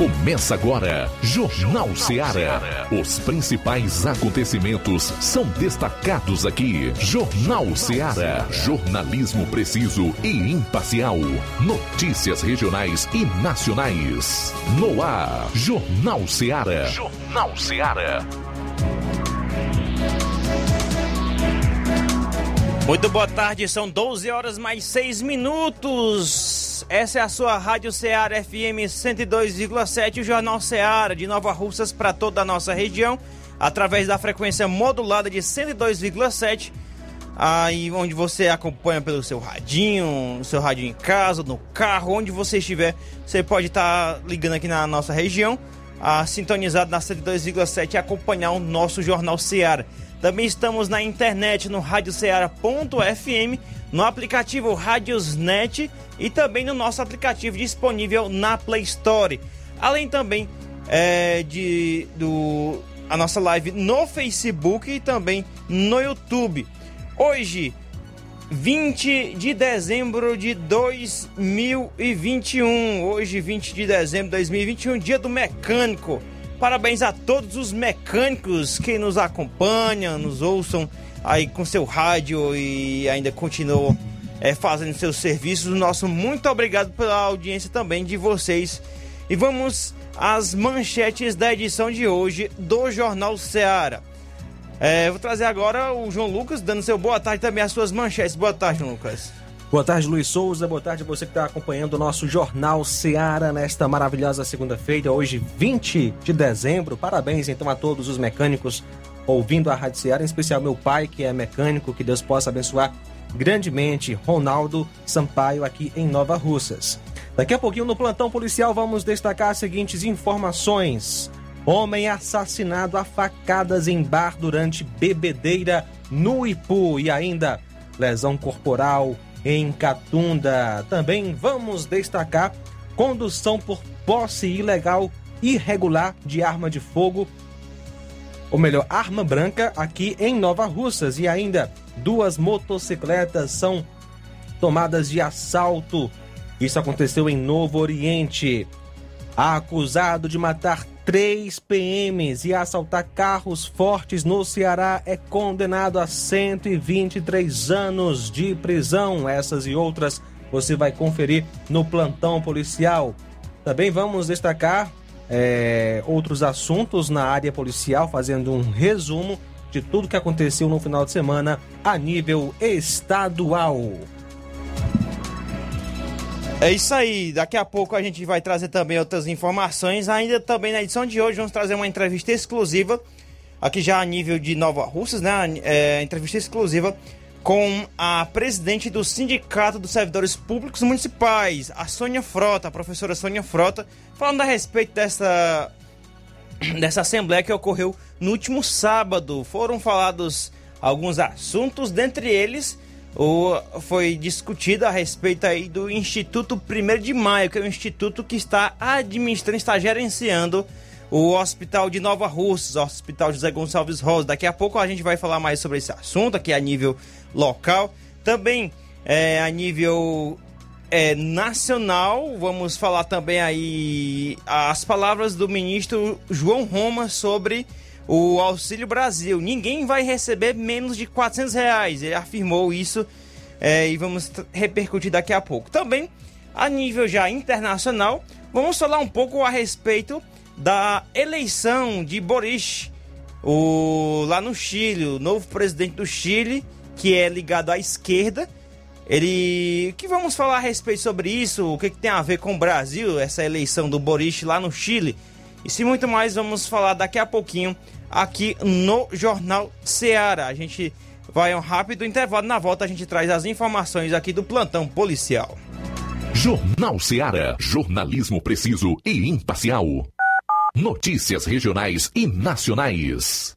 Começa agora, Jornal Seara. Os principais acontecimentos são destacados aqui. Jornal Seara. Jornalismo preciso e imparcial. Notícias regionais e nacionais. No ar, Jornal Seara. Jornal Seara. Muito boa tarde, são 12 horas mais 6 minutos. Essa é a sua Rádio Ceará FM 102,7, o Jornal Ceará de Nova Russas para toda a nossa região, através da frequência modulada de 102,7, aí onde você acompanha pelo seu radinho, seu radinho em casa, no carro, onde você estiver, você pode estar tá ligando aqui na nossa região, a sintonizado na 102,7 e acompanhar o nosso Jornal Ceará. Também estamos na internet no radioceara.fm, no aplicativo Radiosnet e também no nosso aplicativo disponível na Play Store. Além também é, de do, a nossa live no Facebook e também no YouTube. Hoje, 20 de dezembro de 2021. Hoje, 20 de dezembro de 2021, dia do mecânico. Parabéns a todos os mecânicos que nos acompanham, nos ouçam aí com seu rádio e ainda continuam é, fazendo seus serviços. Nosso muito obrigado pela audiência também de vocês. E vamos às manchetes da edição de hoje do Jornal Ceará. É, vou trazer agora o João Lucas, dando seu boa tarde também às suas manchetes. Boa tarde, João Lucas. Boa tarde, Luiz Souza. Boa tarde você que está acompanhando o nosso Jornal Seara nesta maravilhosa segunda-feira, hoje 20 de dezembro. Parabéns então a todos os mecânicos ouvindo a Rádio Seara, em especial meu pai, que é mecânico, que Deus possa abençoar grandemente Ronaldo Sampaio aqui em Nova Russas. Daqui a pouquinho no plantão policial vamos destacar as seguintes informações. Homem assassinado a facadas em bar durante bebedeira no Ipu e ainda lesão corporal em Catunda. Também vamos destacar condução por posse ilegal irregular de arma de fogo, ou melhor, arma branca aqui em Nova Russas e ainda duas motocicletas são tomadas de assalto. Isso aconteceu em Novo Oriente. Acusado de matar três PMs e assaltar carros fortes no Ceará é condenado a 123 anos de prisão. Essas e outras você vai conferir no plantão policial. Também vamos destacar é, outros assuntos na área policial, fazendo um resumo de tudo que aconteceu no final de semana a nível estadual. É isso aí, daqui a pouco a gente vai trazer também outras informações. Ainda também na edição de hoje vamos trazer uma entrevista exclusiva, aqui já a nível de Nova Russas, né? É, entrevista exclusiva com a presidente do Sindicato dos Servidores Públicos Municipais, a Sônia Frota, a professora Sônia Frota, falando a respeito dessa, dessa assembleia que ocorreu no último sábado. Foram falados alguns assuntos, dentre eles o, foi discutido a respeito aí do Instituto 1 de Maio, que é o instituto que está administrando, está gerenciando o Hospital de Nova Russas, o Hospital José Gonçalves Rosa. Daqui a pouco a gente vai falar mais sobre esse assunto aqui a nível local. Também é, a nível é, nacional, vamos falar também aí as palavras do ministro João Roma sobre o Auxílio Brasil. Ninguém vai receber menos de 400 reais. Ele afirmou isso é, e vamos repercutir daqui a pouco. Também, a nível já internacional, vamos falar um pouco a respeito da eleição de Boris, o, lá no Chile, o novo presidente do Chile, que é ligado à esquerda. Ele. que vamos falar a respeito sobre isso? O que, que tem a ver com o Brasil, essa eleição do Boris lá no Chile? E se muito mais, vamos falar daqui a pouquinho aqui no Jornal Ceará. A gente vai um rápido intervalo. Na volta, a gente traz as informações aqui do plantão policial. Jornal Ceará. Jornalismo preciso e imparcial. Notícias regionais e nacionais.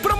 promoção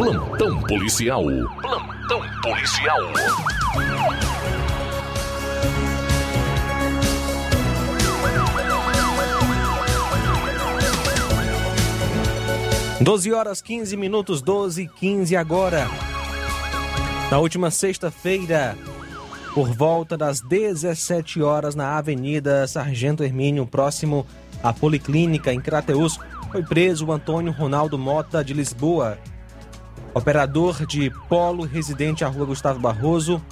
Plantão policial. Plantão policial. Doze horas 15 minutos, 12 e 15 agora. Na última sexta-feira, por volta das 17 horas na Avenida Sargento Hermínio, próximo à Policlínica em Crateus, foi preso o Antônio Ronaldo Mota de Lisboa, operador de polo residente à Rua Gustavo Barroso,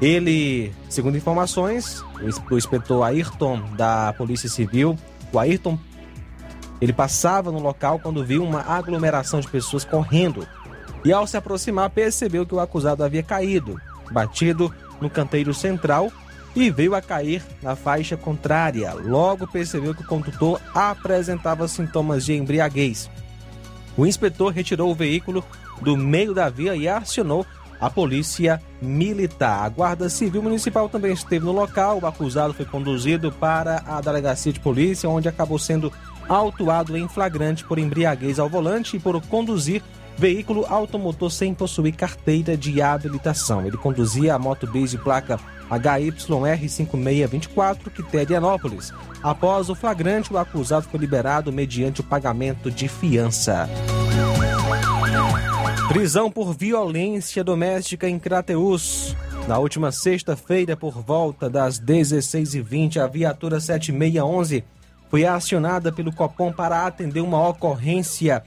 Ele, segundo informações, o inspetor Ayrton da Polícia Civil, o Ayrton, ele passava no local quando viu uma aglomeração de pessoas correndo. E ao se aproximar, percebeu que o acusado havia caído, batido no canteiro central e veio a cair na faixa contrária. Logo percebeu que o condutor apresentava sintomas de embriaguez. O inspetor retirou o veículo do meio da via e acionou a polícia militar. A Guarda Civil Municipal também esteve no local. O acusado foi conduzido para a delegacia de polícia, onde acabou sendo autuado em flagrante por embriaguez ao volante e por conduzir veículo automotor sem possuir carteira de habilitação. Ele conduzia a moto bis de placa HYR5624, Quiterianópolis. Após o flagrante, o acusado foi liberado mediante o pagamento de fiança. Prisão por violência doméstica em Crateus. Na última sexta-feira, por volta das 16h20, a viatura 7611 foi acionada pelo Copom para atender uma ocorrência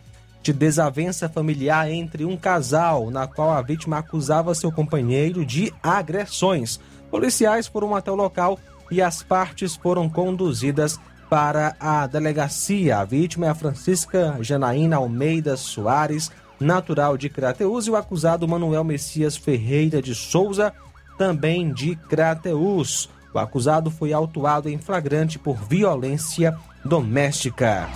de desavença familiar entre um casal, na qual a vítima acusava seu companheiro de agressões. Policiais foram até o local e as partes foram conduzidas para a delegacia. A vítima é a Francisca Janaína Almeida Soares, natural de Crateus, e o acusado Manuel Messias Ferreira de Souza, também de Crateus. O acusado foi autuado em flagrante por violência doméstica.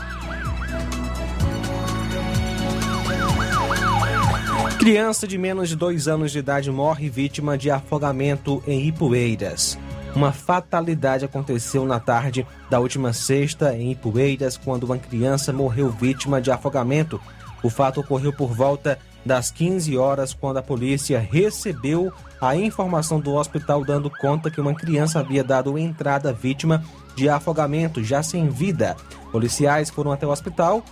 Criança de menos de dois anos de idade morre vítima de afogamento em Ipueiras. Uma fatalidade aconteceu na tarde da última sexta em Ipueiras, quando uma criança morreu vítima de afogamento. O fato ocorreu por volta das 15 horas, quando a polícia recebeu a informação do hospital dando conta que uma criança havia dado entrada vítima de afogamento, já sem vida. Policiais foram até o hospital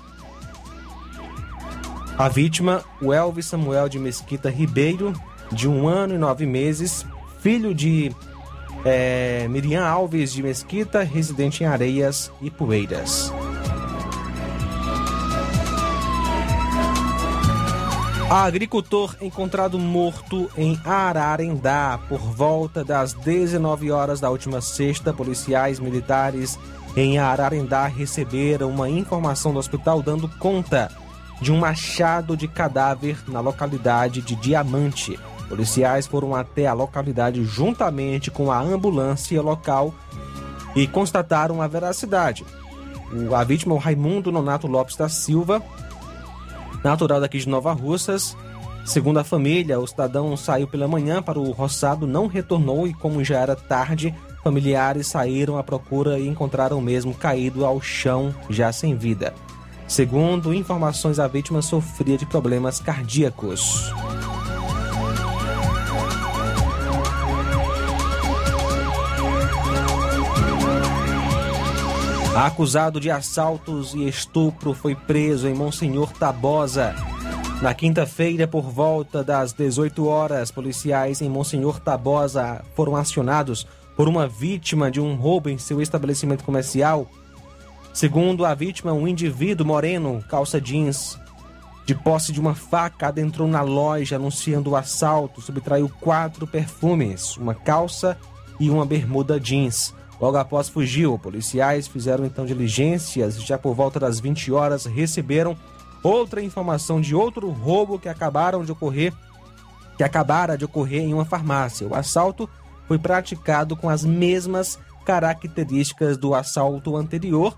a vítima, o Elvis Samuel de Mesquita Ribeiro, de um ano e nove meses, filho de é, Miriam Alves de Mesquita, residente em Areias e Poeiras. Agricultor encontrado morto em Ararendá por volta das 19 horas da última sexta. Policiais militares em Ararendá receberam uma informação do hospital dando conta de um machado de cadáver na localidade de Diamante. Policiais foram até a localidade juntamente com a ambulância local e constataram a veracidade. A vítima, o Raimundo Nonato Lopes da Silva, natural daqui de Nova Russas. Segundo a família, o cidadão saiu pela manhã para o roçado, não retornou e, como já era tarde, familiares saíram à procura e encontraram o mesmo caído ao chão, já sem vida. Segundo informações, a vítima sofria de problemas cardíacos. Acusado de assaltos e estupro foi preso em Monsenhor Tabosa. Na quinta-feira, por volta das 18 horas, policiais em Monsenhor Tabosa foram acionados por uma vítima de um roubo em seu estabelecimento comercial Segundo a vítima, um indivíduo moreno, calça jeans, de posse de uma faca, adentrou na loja anunciando o assalto, subtraiu quatro perfumes, uma calça e uma bermuda jeans. Logo após fugiu, policiais fizeram então diligências. Já por volta das 20 horas receberam outra informação de outro roubo que acabaram de ocorrer, que acabara de ocorrer em uma farmácia. O assalto foi praticado com as mesmas características do assalto anterior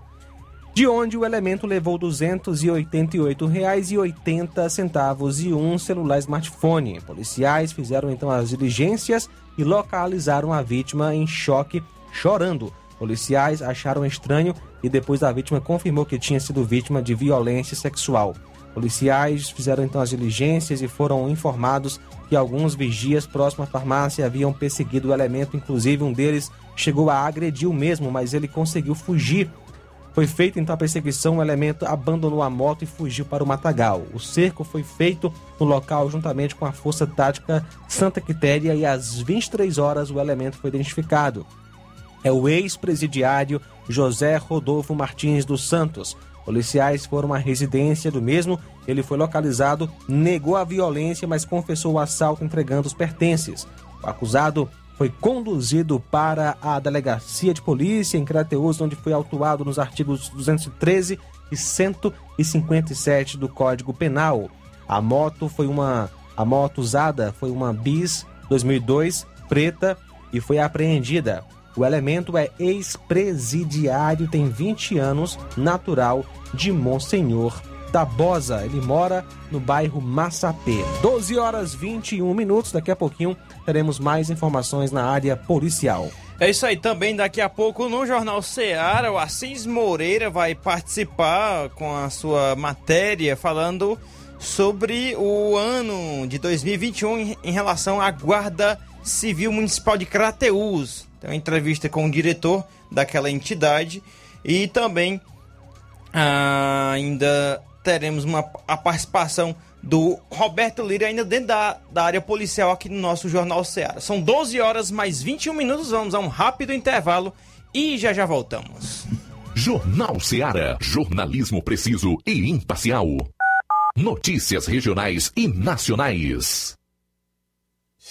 de onde o elemento levou R$ 288,80 e um celular smartphone. Policiais fizeram então as diligências e localizaram a vítima em choque, chorando. Policiais acharam estranho e depois a vítima confirmou que tinha sido vítima de violência sexual. Policiais fizeram então as diligências e foram informados que alguns vigias próximos à farmácia haviam perseguido o elemento, inclusive um deles chegou a agredir o mesmo, mas ele conseguiu fugir foi feita então a perseguição, o elemento abandonou a moto e fugiu para o matagal. O cerco foi feito no local juntamente com a Força Tática Santa Quitéria e às 23 horas o elemento foi identificado. É o ex-presidiário José Rodolfo Martins dos Santos. Policiais foram à residência do mesmo. Ele foi localizado, negou a violência, mas confessou o assalto entregando os pertences. O acusado foi conduzido para a delegacia de polícia em Crateus, onde foi autuado nos artigos 213 e 157 do Código Penal. A moto foi uma a moto usada foi uma Bis 2002 preta e foi apreendida. O elemento é ex-presidiário, tem 20 anos, natural de Monsenhor Tabosa. Ele mora no bairro Massapê. 12 horas 21 minutos. Daqui a pouquinho teremos mais informações na área policial. É isso aí também. Daqui a pouco no Jornal Ceará, o Assis Moreira vai participar com a sua matéria falando sobre o ano de 2021 em- relação à Guarda Civil Municipal de Crateús. Tem uma entrevista com o diretor daquela entidade e também ah, ainda teremos uma, a participação do Roberto Lira ainda dentro da, da área policial aqui no nosso Jornal Ceará. São 12 horas mais 21 minutos, vamos a um rápido intervalo e já já voltamos. Jornal Ceará. Jornalismo preciso e imparcial. Notícias regionais e nacionais.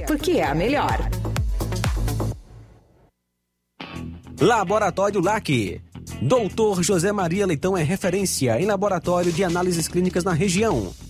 porque é a melhor. Laboratório LAC. Doutor José Maria Leitão é referência em laboratório de análises clínicas na região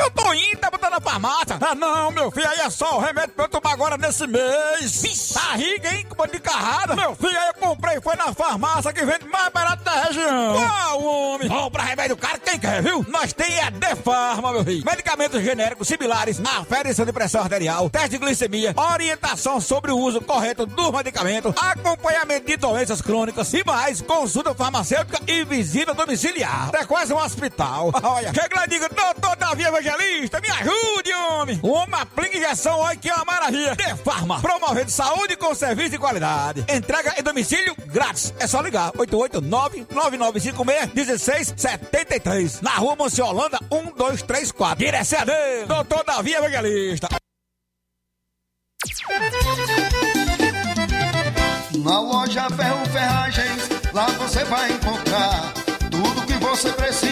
Eu tô indo, tá botando na farmácia. Ah, não, meu filho, aí é só o remédio pra eu tomar agora nesse mês. Tá riga, hein, com de carrada. Meu filho, aí eu comprei, foi na farmácia que vende mais barato da região. Qual, homem? Compra remédio caro quem quer, viu? Nós tem a Defarma, meu filho. Medicamentos genéricos similares, aferição de pressão arterial, teste de glicemia, orientação sobre o uso correto do medicamento, acompanhamento de doenças crônicas e mais, consulta farmacêutica e visita domiciliar. É quase um hospital. Olha, chega lá e diga, doutor Davi Evangelista, me ajude, homem. Uma aplica injeção, olha que é uma maravilha. De Farma, promovendo saúde com serviço de qualidade. Entrega em domicílio grátis. É só ligar, 889-9956-1673. Na rua Monsiolanda, 1234. Direção a Deus, doutor Davi Evangelista. Na loja Ferro Ferragens, lá você vai encontrar tudo que você precisa,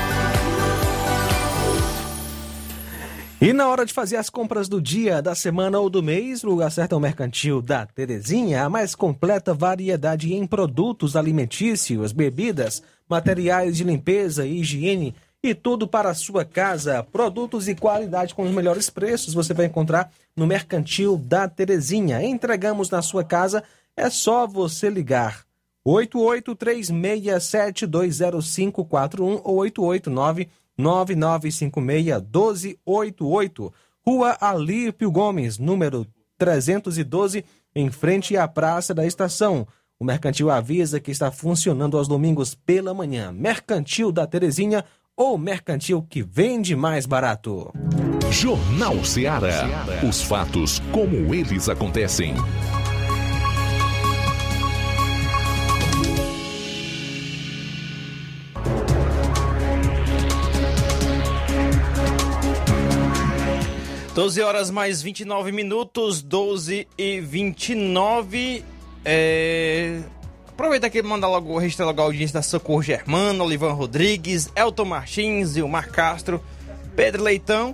E na hora de fazer as compras do dia, da semana ou do mês, o lugar certo é o Mercantil da Terezinha, a mais completa variedade em produtos alimentícios, bebidas, materiais de limpeza e higiene e tudo para a sua casa. Produtos e qualidade com os melhores preços você vai encontrar no Mercantil da Terezinha. Entregamos na sua casa, é só você ligar. 8836720541 ou 889 9956-1288. Rua Alípio Gomes, número 312, em frente à Praça da Estação. O Mercantil avisa que está funcionando aos domingos pela manhã. Mercantil da Terezinha ou Mercantil que vende mais barato. Jornal Ceará. Os fatos como eles acontecem. Doze horas mais 29 minutos, 12 e 29. É... Aproveita aqui e mandar logo, registrar logo a audiência da Socorro Germano, Olivan Rodrigues, Elton Martins, Ilmar Castro, Pedro Leitão,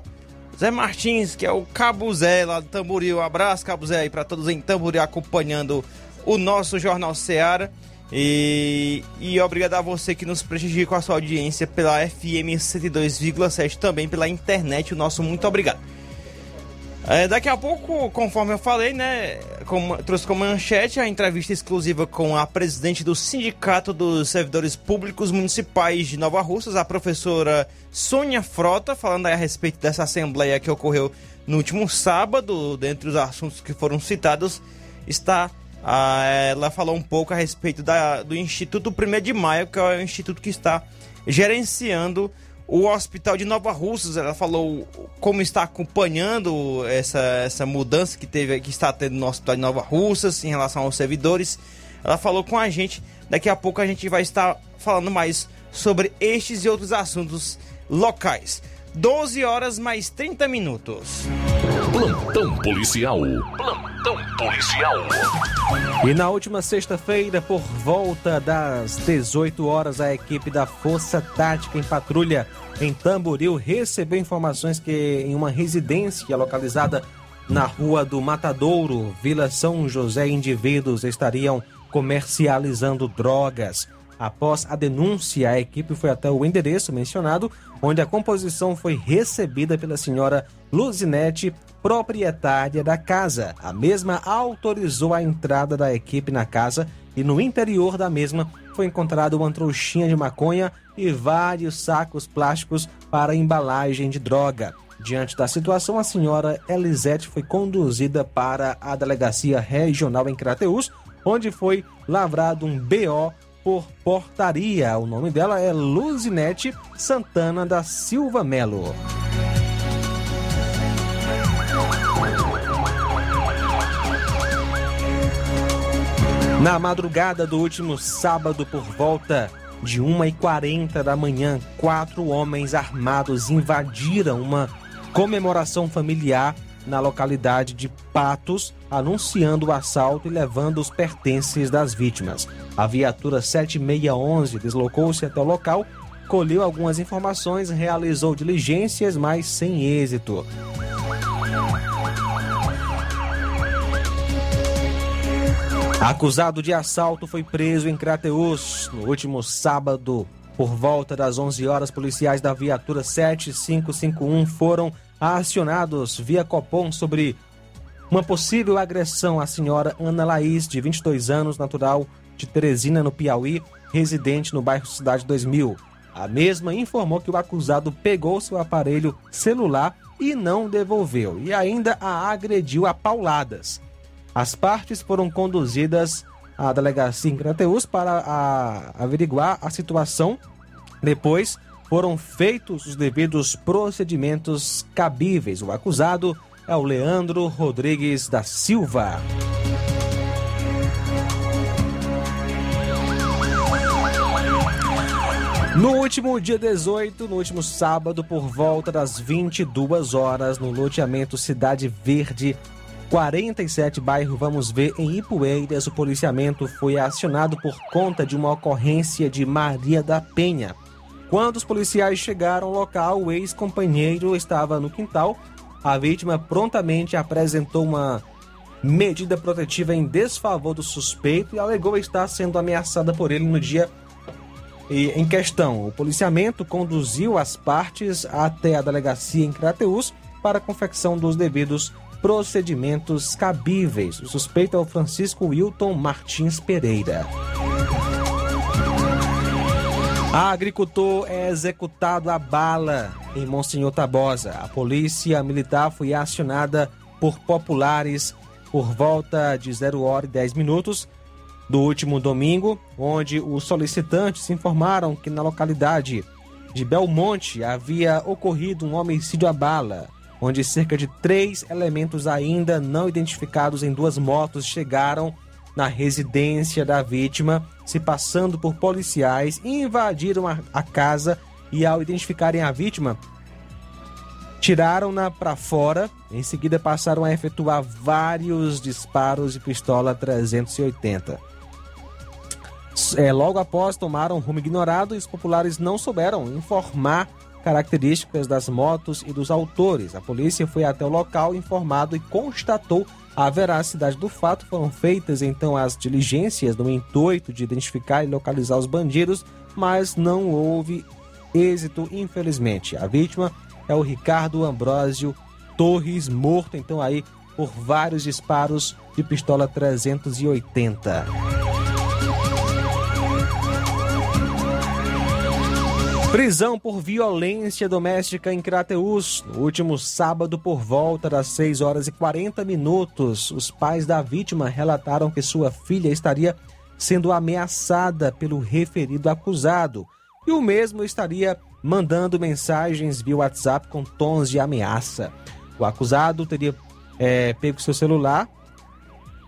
Zé Martins, que é o Cabo Zé lá do Tamboril. Um abraço, Cabo Zé, aí para todos em Tamboril acompanhando o nosso Jornal Seara. E, e obrigado a você que nos prestigia com a sua audiência pela FM 102,7, também pela internet. O nosso muito obrigado. É, daqui a pouco, conforme eu falei, né, como, trouxe como manchete a entrevista exclusiva com a presidente do Sindicato dos Servidores Públicos Municipais de Nova Russas, a professora Sônia Frota, falando a respeito dessa assembleia que ocorreu no último sábado. Dentre os assuntos que foram citados, está. Ah, ela falou um pouco a respeito da, do Instituto 1 de Maio, que é o instituto que está gerenciando o Hospital de Nova Russas, ela falou como está acompanhando essa, essa mudança que teve que está tendo no Hospital de Nova Russas em relação aos servidores. Ela falou com a gente. Daqui a pouco a gente vai estar falando mais sobre estes e outros assuntos locais. 12 horas mais 30 minutos. Plantão policial. Plantão policial. E na última sexta-feira, por volta das 18 horas, a equipe da Força Tática em Patrulha em Tamboril recebeu informações que em uma residência localizada na rua do Matadouro, Vila São José, indivíduos estariam comercializando drogas. Após a denúncia, a equipe foi até o endereço mencionado, onde a composição foi recebida pela senhora Luzinete, proprietária da casa. A mesma autorizou a entrada da equipe na casa e no interior da mesma foi encontrado uma trouxinha de maconha e vários sacos plásticos para embalagem de droga. Diante da situação, a senhora Elisete foi conduzida para a delegacia regional em Crateús, onde foi lavrado um BO por portaria. O nome dela é Luzinete Santana da Silva Melo. Na madrugada do último sábado, por volta de 1h40 da manhã, quatro homens armados invadiram uma comemoração familiar na localidade de Patos, anunciando o assalto e levando os pertences das vítimas. A viatura 7611 deslocou-se até o local, colheu algumas informações, realizou diligências, mas sem êxito. Acusado de assalto foi preso em Crateus no último sábado. Por volta das 11 horas, policiais da viatura 7551 foram acionados via Copom sobre uma possível agressão à senhora Ana Laís, de 22 anos, natural de Teresina, no Piauí, residente no bairro Cidade 2000. A mesma informou que o acusado pegou seu aparelho celular e não devolveu, e ainda a agrediu a pauladas. As partes foram conduzidas à delegacia em Crateus para a, averiguar a situação. Depois foram feitos os devidos procedimentos cabíveis. O acusado é o Leandro Rodrigues da Silva. No último dia 18, no último sábado, por volta das 22 horas, no loteamento Cidade Verde, 47, bairro Vamos Ver, em Ipueiras, o policiamento foi acionado por conta de uma ocorrência de Maria da Penha. Quando os policiais chegaram ao local, o ex-companheiro estava no quintal. A vítima prontamente apresentou uma medida protetiva em desfavor do suspeito e alegou estar sendo ameaçada por ele no dia em questão. O policiamento conduziu as partes até a delegacia em Crateus para a confecção dos devidos procedimentos cabíveis. O suspeito é o Francisco Wilton Martins Pereira. A agricultor é executado a bala em Monsenhor Tabosa. A polícia militar foi acionada por populares por volta de 0 hora e 10 minutos do último domingo, onde os solicitantes informaram que na localidade de Belmonte havia ocorrido um homicídio a bala, onde cerca de três elementos ainda não identificados em duas motos chegaram na residência da vítima, se passando por policiais, invadiram a, a casa e, ao identificarem a vítima, tiraram-na para fora. Em seguida, passaram a efetuar vários disparos de pistola 380. É, logo após, tomaram rumo ignorado os populares não souberam informar características das motos e dos autores. A polícia foi até o local informado e constatou a veracidade do fato. Foram feitas então as diligências no intuito de identificar e localizar os bandidos, mas não houve êxito, infelizmente. A vítima é o Ricardo Ambrósio Torres, morto então aí por vários disparos de pistola 380. Prisão por violência doméstica em Crateus. No último sábado, por volta das 6 horas e 40 minutos, os pais da vítima relataram que sua filha estaria sendo ameaçada pelo referido acusado e o mesmo estaria mandando mensagens via WhatsApp com tons de ameaça. O acusado teria é, pego seu celular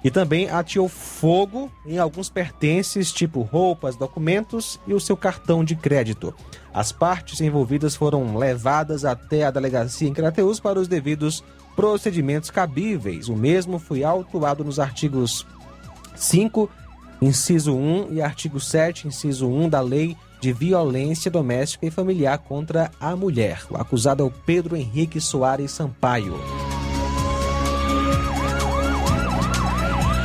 e também ateou fogo em alguns pertences, tipo roupas, documentos e o seu cartão de crédito. As partes envolvidas foram levadas até a delegacia em Crateus para os devidos procedimentos cabíveis. O mesmo foi autuado nos artigos 5, inciso 1 e artigo 7, inciso 1 da Lei de Violência Doméstica e Familiar contra a Mulher. O acusado é o Pedro Henrique Soares Sampaio.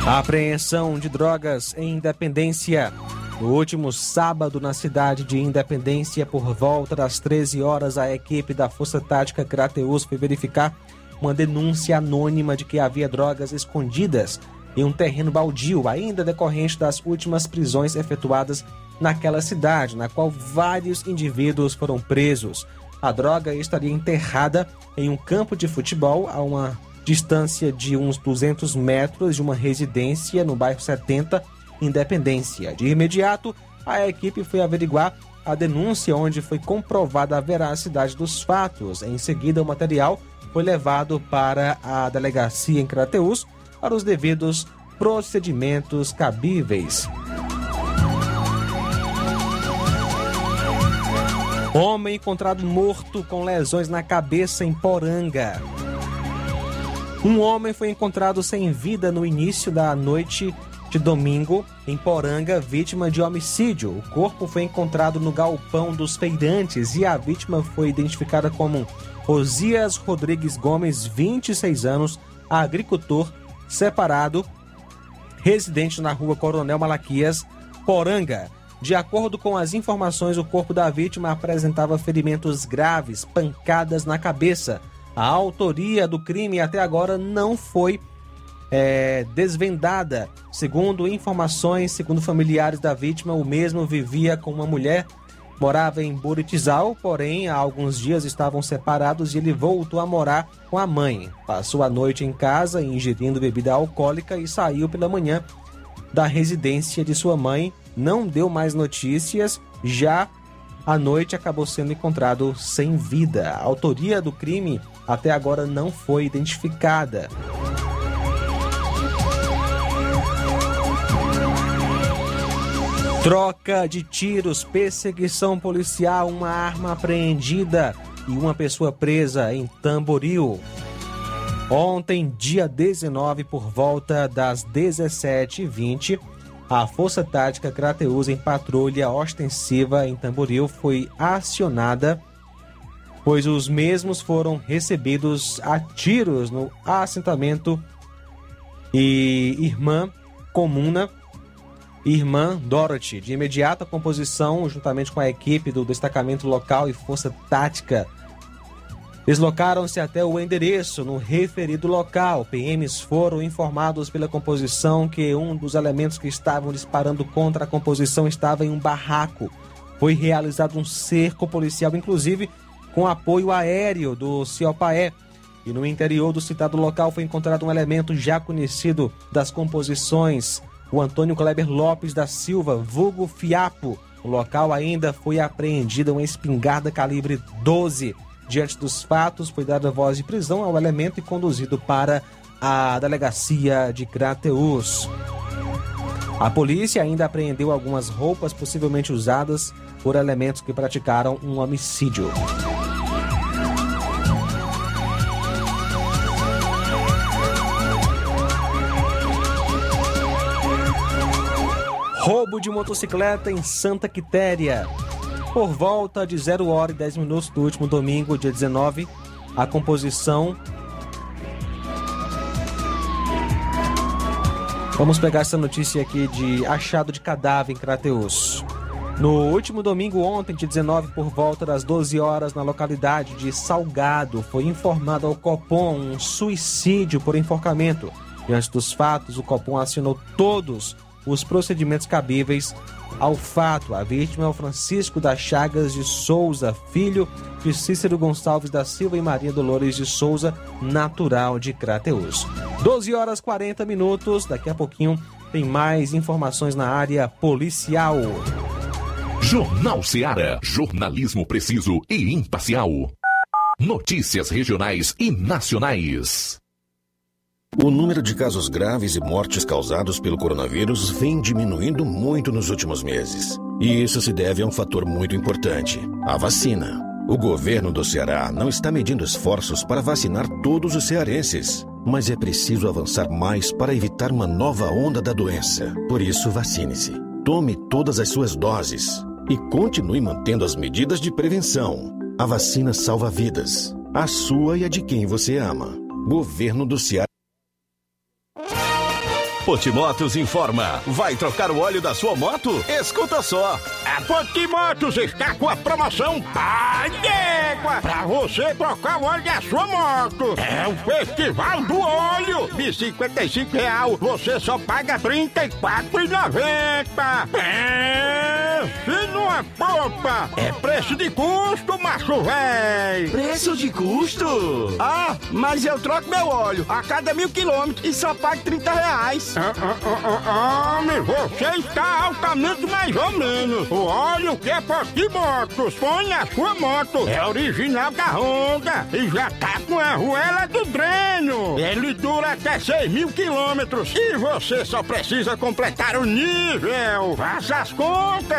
A apreensão de drogas em Independência. No último sábado, na cidade de Independência, por volta das 13 horas, a equipe da Força Tática Crateus foi verificar uma denúncia anônima de que havia drogas escondidas em um terreno baldio, ainda decorrente das últimas prisões efetuadas naquela cidade, na qual vários indivíduos foram presos. A droga estaria enterrada em um campo de futebol a uma distância de uns 200 metros de uma residência no bairro 70, Independência. De imediato, a equipe foi averiguar a denúncia, onde foi comprovada a veracidade dos fatos. Em seguida, o material foi levado para a delegacia em Crateus para os devidos procedimentos cabíveis. Homem encontrado morto com lesões na cabeça em Poranga. Um homem foi encontrado sem vida no início da noite de domingo em Poranga, vítima de homicídio. O corpo foi encontrado no galpão dos feirantes e a vítima foi identificada como Osias Rodrigues Gomes, 26 anos, agricultor, separado, residente na rua Coronel Malaquias, Poranga. De acordo com as informações, o corpo da vítima apresentava ferimentos graves, pancadas na cabeça. A autoria do crime até agora não foi é, desvendada. Segundo informações, segundo familiares da vítima, o mesmo vivia com uma mulher, morava em Buritizal, porém há alguns dias estavam separados e ele voltou a morar com a mãe. Passou a noite em casa ingerindo bebida alcoólica e saiu pela manhã da residência de sua mãe não deu mais notícias, já à noite acabou sendo encontrado sem vida. A autoria do crime até agora não foi identificada. Troca de tiros, perseguição policial, uma arma apreendida e uma pessoa presa em Tamboril. Ontem, dia 19, por volta das 17h20, a Força Tática Crateus em patrulha ostensiva em Tamboril foi acionada, pois os mesmos foram recebidos a tiros no assentamento e Irmã Comuna, Irmã Dorothy. De imediato, a composição, juntamente com a equipe do destacamento local e Força Tática Deslocaram-se até o endereço no referido local. PMs foram informados pela composição que um dos elementos que estavam disparando contra a composição estava em um barraco. Foi realizado um cerco policial, inclusive com apoio aéreo do Ciopaé. E no interior do citado local foi encontrado um elemento já conhecido das composições, o Antônio Kleber Lopes da Silva, vulgo Fiapo. No local ainda foi apreendida uma espingarda calibre 12 Diante dos fatos, foi dada voz de prisão ao elemento e conduzido para a delegacia de Crateus. A polícia ainda apreendeu algumas roupas possivelmente usadas por elementos que praticaram um homicídio. Roubo de motocicleta em Santa Quitéria. Por volta de 0 hora e 10 minutos do último domingo, dia 19, a composição. Vamos pegar essa notícia aqui de achado de cadáver em Crateus. No último domingo, ontem, de 19, por volta das 12 horas, na localidade de Salgado, foi informado ao Copom um suicídio por enforcamento. Diante dos fatos, o Copom assinou todos os procedimentos cabíveis ao fato. A vítima é o Francisco das Chagas de Souza, filho de Cícero Gonçalves da Silva e Maria Dolores de Souza, natural de Crateus. 12 horas 40 minutos, daqui a pouquinho tem mais informações na área policial. Jornal Seara. Jornalismo preciso e imparcial. Notícias regionais e nacionais. O número de casos graves e mortes causados pelo coronavírus vem diminuindo muito nos últimos meses. E isso se deve a um fator muito importante: a vacina. O governo do Ceará não está medindo esforços para vacinar todos os cearenses, mas é preciso avançar mais para evitar uma nova onda da doença. Por isso, vacine-se. Tome todas as suas doses e continue mantendo as medidas de prevenção. A vacina salva vidas, a sua e a de quem você ama. Governo do Ceará. Potimotos informa. Vai trocar o óleo da sua moto? Escuta só. A Potimotos está com a promoção Pai d'Égua pra você trocar o óleo da sua moto. É o Festival do Óleo. De 55 real, você só paga R$ 34,90. É, se numa popa. É preço de custo, macho véi. Preço de custo? Ah, mas eu troco meu óleo a cada mil quilômetros e só pago 30 reais. Ah, ah, ah, homem, você está altamente mais ou menos. O óleo que é Potimotos põe na sua moto. É original da Honda e já tá com a arruela do dreno. Ele dura até 6 mil quilômetros e você só precisa completar o nível. Faça as contas.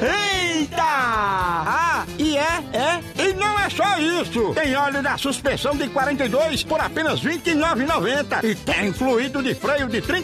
Eita! Ah, e é, é? E não é só isso. Tem óleo da suspensão de 42 por apenas R$ 29,90 e tem fluido de freio de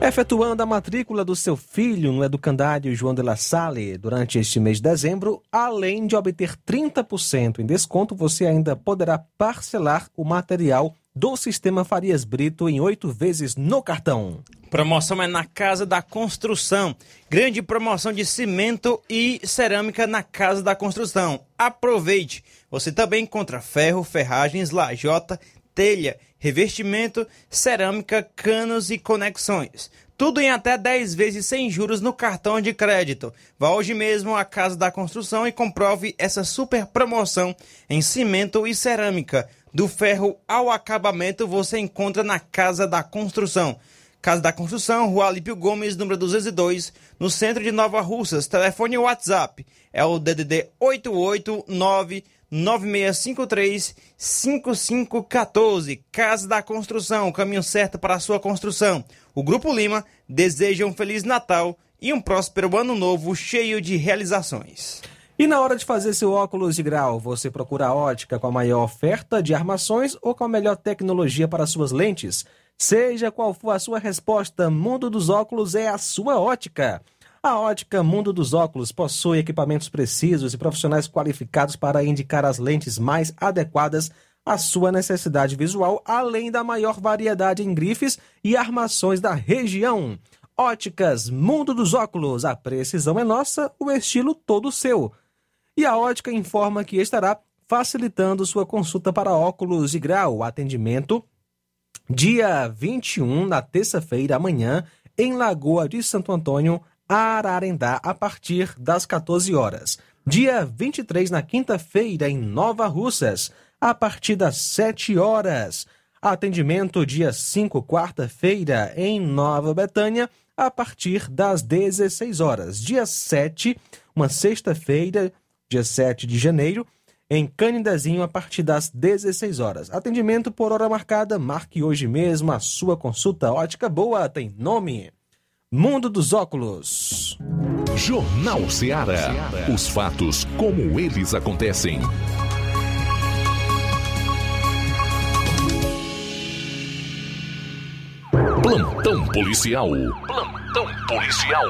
Efetuando a matrícula do seu filho no Educandário João de La Salle durante este mês de dezembro, além de obter 30% em desconto, você ainda poderá parcelar o material do Sistema Farias Brito em oito vezes no cartão. Promoção é na Casa da Construção. Grande promoção de cimento e cerâmica na Casa da Construção. Aproveite! Você também encontra ferro, ferragens, lajota, telha, revestimento, cerâmica, canos e conexões. Tudo em até 10 vezes sem juros no cartão de crédito. Vá hoje mesmo à Casa da Construção e comprove essa super promoção em cimento e cerâmica. Do ferro ao acabamento você encontra na Casa da Construção. Casa da Construção, Rua Alípio Gomes, número 202, no centro de Nova Russas. Telefone WhatsApp é o DDD 889 9653 5514. Casa da Construção, caminho certo para a sua construção. O Grupo Lima deseja um Feliz Natal e um próspero Ano Novo cheio de realizações. E na hora de fazer seu óculos de grau, você procura a ótica com a maior oferta de armações ou com a melhor tecnologia para suas lentes? Seja qual for a sua resposta, Mundo dos Óculos é a sua ótica. A ótica Mundo dos Óculos possui equipamentos precisos e profissionais qualificados para indicar as lentes mais adequadas à sua necessidade visual, além da maior variedade em grifes e armações da região. Óticas Mundo dos Óculos, a precisão é nossa, o estilo todo seu. E a ótica informa que estará facilitando sua consulta para óculos de grau, atendimento dia 21, na terça-feira, amanhã, em Lagoa de Santo Antônio, Ararendá, a partir das 14 horas. Dia 23, na quinta-feira, em Nova Russas, a partir das 7 horas. Atendimento dia 5, quarta-feira, em Nova Betânia, a partir das 16 horas. Dia 7, uma sexta-feira, dia 7 de janeiro, em Canindezinho, a partir das 16 horas. Atendimento por hora marcada. Marque hoje mesmo a sua consulta ótica boa. Tem nome. Mundo dos Óculos. Jornal Ceará. Os fatos como eles acontecem. Plantão policial. Plantão policial.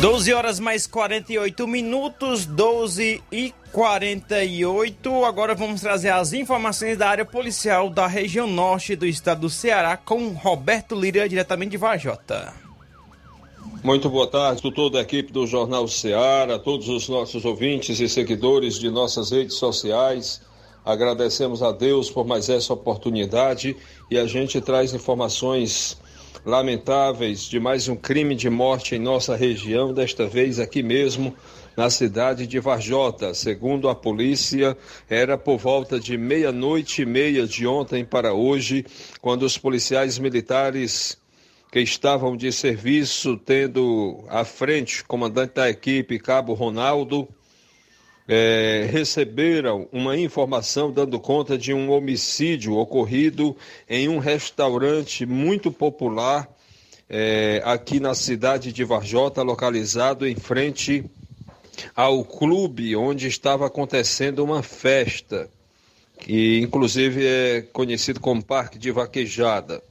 12 horas mais 48 minutos, 12 e 48. Agora vamos trazer as informações da área policial da região norte do estado do Ceará com Roberto Lira, diretamente de Vajota. Muito boa tarde a toda a equipe do Jornal Ceará, todos os nossos ouvintes e seguidores de nossas redes sociais. Agradecemos a Deus por mais essa oportunidade e a gente traz informações lamentáveis de mais um crime de morte em nossa região, desta vez aqui mesmo na cidade de Varjota. Segundo a polícia, era por volta de meia-noite e meia de ontem para hoje, quando os policiais militares que estavam de serviço, tendo à frente comandante da equipe, Cabo Ronaldo, é, receberam uma informação dando conta de um homicídio ocorrido em um restaurante muito popular é, aqui na cidade de Varjota, localizado em frente ao clube onde estava acontecendo uma festa, que inclusive é conhecido como Parque de Vaquejada.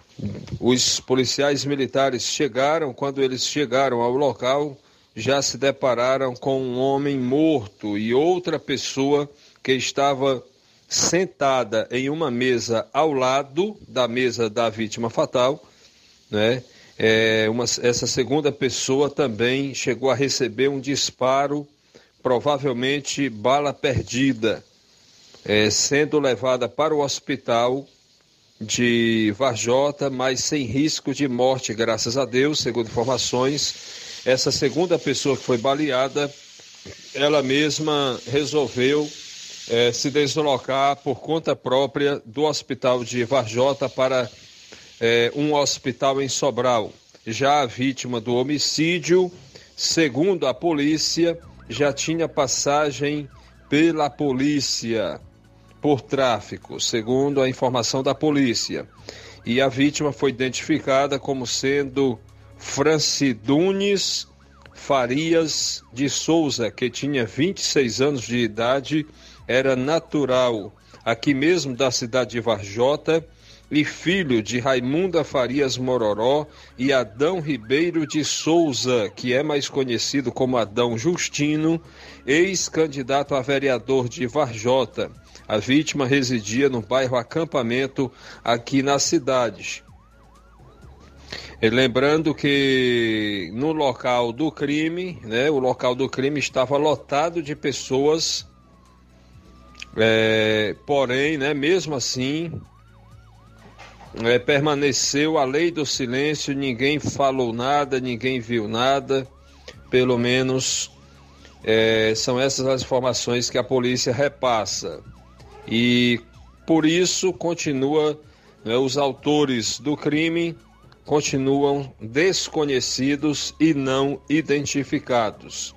Os policiais militares chegaram, quando eles chegaram ao local, já se depararam com um homem morto e outra pessoa que estava sentada em uma mesa ao lado da mesa da vítima fatal, né? É, uma, essa segunda pessoa também chegou a receber um disparo, provavelmente bala perdida, é, sendo levada para o hospital de Varjota, mas sem risco de morte, graças a Deus, segundo informações essa segunda pessoa que foi baleada, ela mesma resolveu é, se deslocar por conta própria do hospital de Varjota para é, um hospital em Sobral. Já a vítima do homicídio, segundo a polícia, já tinha passagem pela polícia por tráfico, segundo a informação da polícia. E a vítima foi identificada como sendo Francidunes Farias de Souza, que tinha 26 anos de idade, era natural aqui mesmo da cidade de Varjota e filho de Raimunda Farias Mororó e Adão Ribeiro de Souza, que é mais conhecido como Adão Justino, ex-candidato a vereador de Varjota. A vítima residia no bairro Acampamento, aqui na cidade. E lembrando que no local do crime, né, o local do crime estava lotado de pessoas, é, porém, né, mesmo assim, é, permaneceu a lei do silêncio, ninguém falou nada, ninguém viu nada, pelo menos é, são essas as informações que a polícia repassa. E por isso continua, né, os autores do crime continuam desconhecidos e não identificados,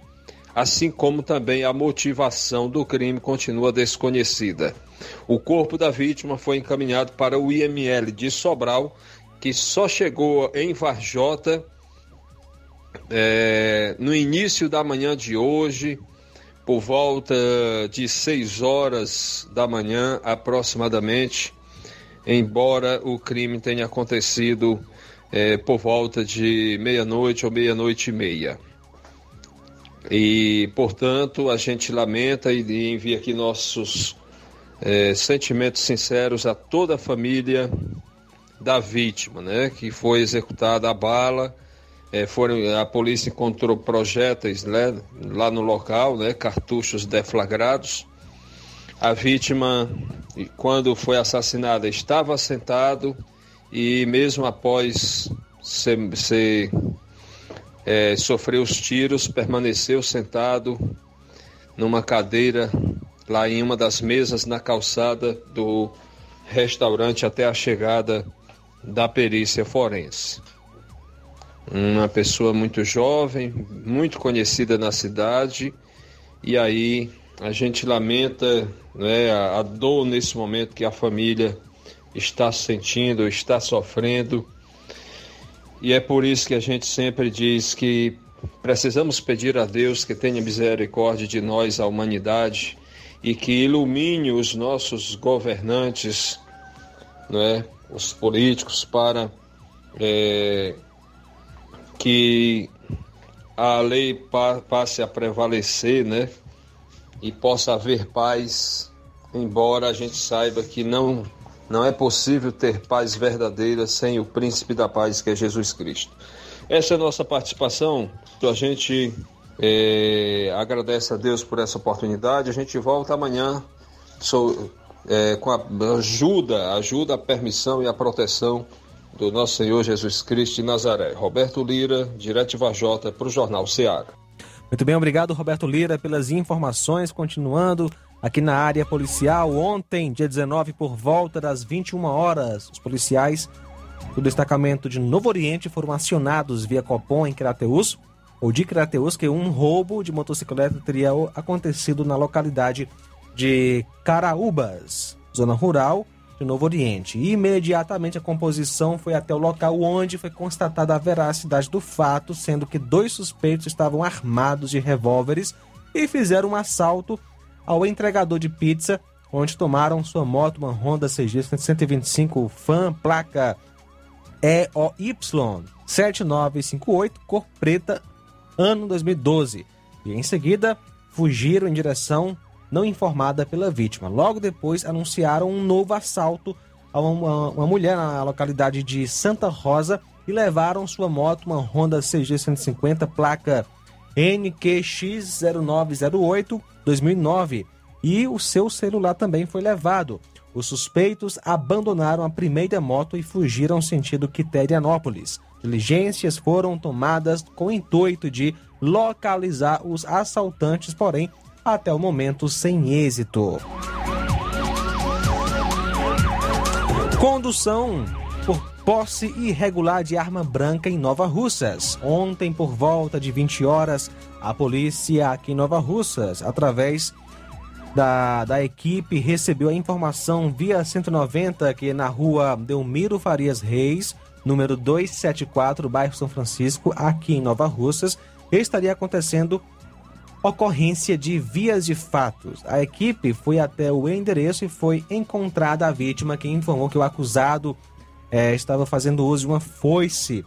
assim como também a motivação do crime continua desconhecida. O corpo da vítima foi encaminhado para o IML de Sobral, que só chegou em Varjota é, no início da manhã de hoje, por volta de 6 horas da manhã aproximadamente, embora o crime tenha acontecido é, por volta de meia-noite ou meia-noite e meia. E, portanto, a gente lamenta e envia aqui nossos é, sentimentos sinceros a toda a família da vítima, né, que foi executada a bala. É, foram, a polícia encontrou projéteis né, lá no local, né, cartuchos deflagrados. A vítima, quando foi assassinada, estava sentado e mesmo após ser, ser é, sofrer os tiros, permaneceu sentado numa cadeira lá em uma das mesas na calçada do restaurante até a chegada da perícia forense. Uma pessoa muito jovem, muito conhecida na cidade, e aí a gente lamenta né, a, a dor nesse momento que a família está sentindo, está sofrendo. E é por isso que a gente sempre diz que precisamos pedir a Deus que tenha misericórdia de nós, a humanidade, e que ilumine os nossos governantes, né, os políticos, para é, que a lei pa passe a prevalecer, né, e possa haver paz, embora a gente saiba que não não é possível ter paz verdadeira sem o príncipe da paz, que é Jesus Cristo. Essa é a nossa participação. A gente é, agradece a Deus por essa oportunidade. A gente volta amanhã sou, é, com a ajuda, ajuda, a permissão e a proteção do nosso Senhor Jesus Cristo de Nazaré. Roberto Lira, direto Vajota, para o Jornal Seara. Muito bem, obrigado Roberto Lira pelas informações. Continuando aqui na área policial. Ontem, dia 19, por volta das 21 horas, os policiais do destacamento de Novo Oriente foram acionados via Copom em Crateus, ou de Crateus, que um roubo de motocicleta teria acontecido na localidade de Caraúbas, zona rural de Novo Oriente. E imediatamente a composição foi até o local onde foi constatada a veracidade do fato, sendo que dois suspeitos estavam armados de revólveres e fizeram um assalto ao entregador de pizza, onde tomaram sua moto, uma Honda CG 125 Fan, placa EOY 7958, cor preta, ano 2012. E em seguida fugiram em direção não informada pela vítima. Logo depois anunciaram um novo assalto a uma, uma mulher na localidade de Santa Rosa e levaram sua moto, uma Honda CG 150, placa NQX0908 2009 e o seu celular também foi levado. Os suspeitos abandonaram a primeira moto e fugiram sentido Quiterianópolis. Diligências foram tomadas com o intuito de localizar os assaltantes, porém, até o momento sem êxito. Condução por posse irregular de arma branca em Nova Russas. Ontem, por volta de 20 horas, a polícia aqui em Nova Russas, através da, da equipe, recebeu a informação via 190 que na rua Delmiro Farias Reis, número 274, bairro São Francisco, aqui em Nova Russas, estaria acontecendo ocorrência de vias de fatos. A equipe foi até o endereço e foi encontrada a vítima, que informou que o acusado eh, estava fazendo uso de uma foice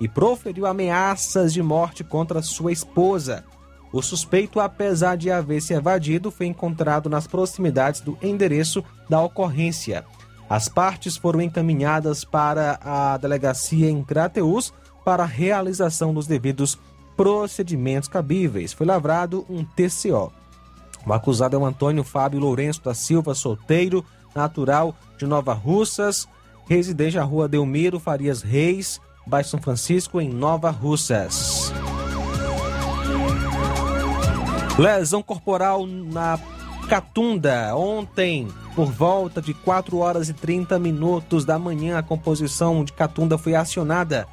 e proferiu ameaças de morte contra sua esposa. O suspeito, apesar de haver se evadido, foi encontrado nas proximidades do endereço da ocorrência. As partes foram encaminhadas para a delegacia em Crateus para a realização dos devidos procedimentos cabíveis. Foi lavrado um TCO. O acusado é o Antônio Fábio Lourenço da Silva, solteiro, natural de Nova Russas, residente na rua Delmiro Farias Reis, Baixo São Francisco, em Nova Russas. Lesão corporal na Catunda. Ontem, por volta de 4 horas e 30 minutos da manhã, a composição de Catunda foi acionada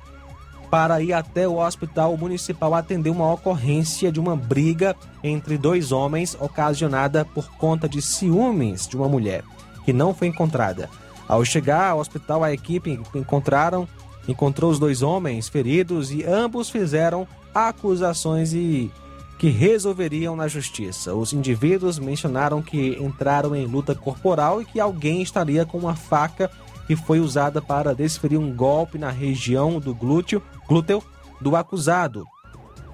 para ir até o hospital municipal atender uma ocorrência de uma briga entre dois homens ocasionada por conta de ciúmes de uma mulher, que não foi encontrada. Ao chegar ao hospital, a equipe encontraram encontrou os dois homens feridos e ambos fizeram acusações e que resolveriam na justiça. Os indivíduos mencionaram que entraram em luta corporal e que alguém estaria com uma faca que foi usada para desferir um golpe na região do glúteo, glúteo do acusado,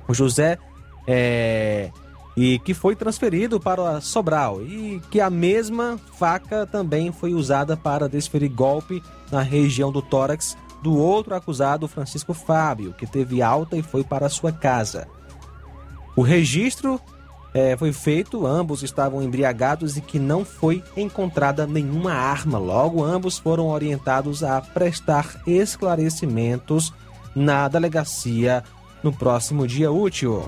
o José, é, e que foi transferido para Sobral e que a mesma faca também foi usada para desferir golpe na região do tórax do outro acusado, Francisco Fábio, que teve alta e foi para sua casa. O registro é, foi feito, ambos estavam embriagados e que não foi encontrada nenhuma arma. Logo, ambos foram orientados a prestar esclarecimentos na delegacia no próximo dia útil.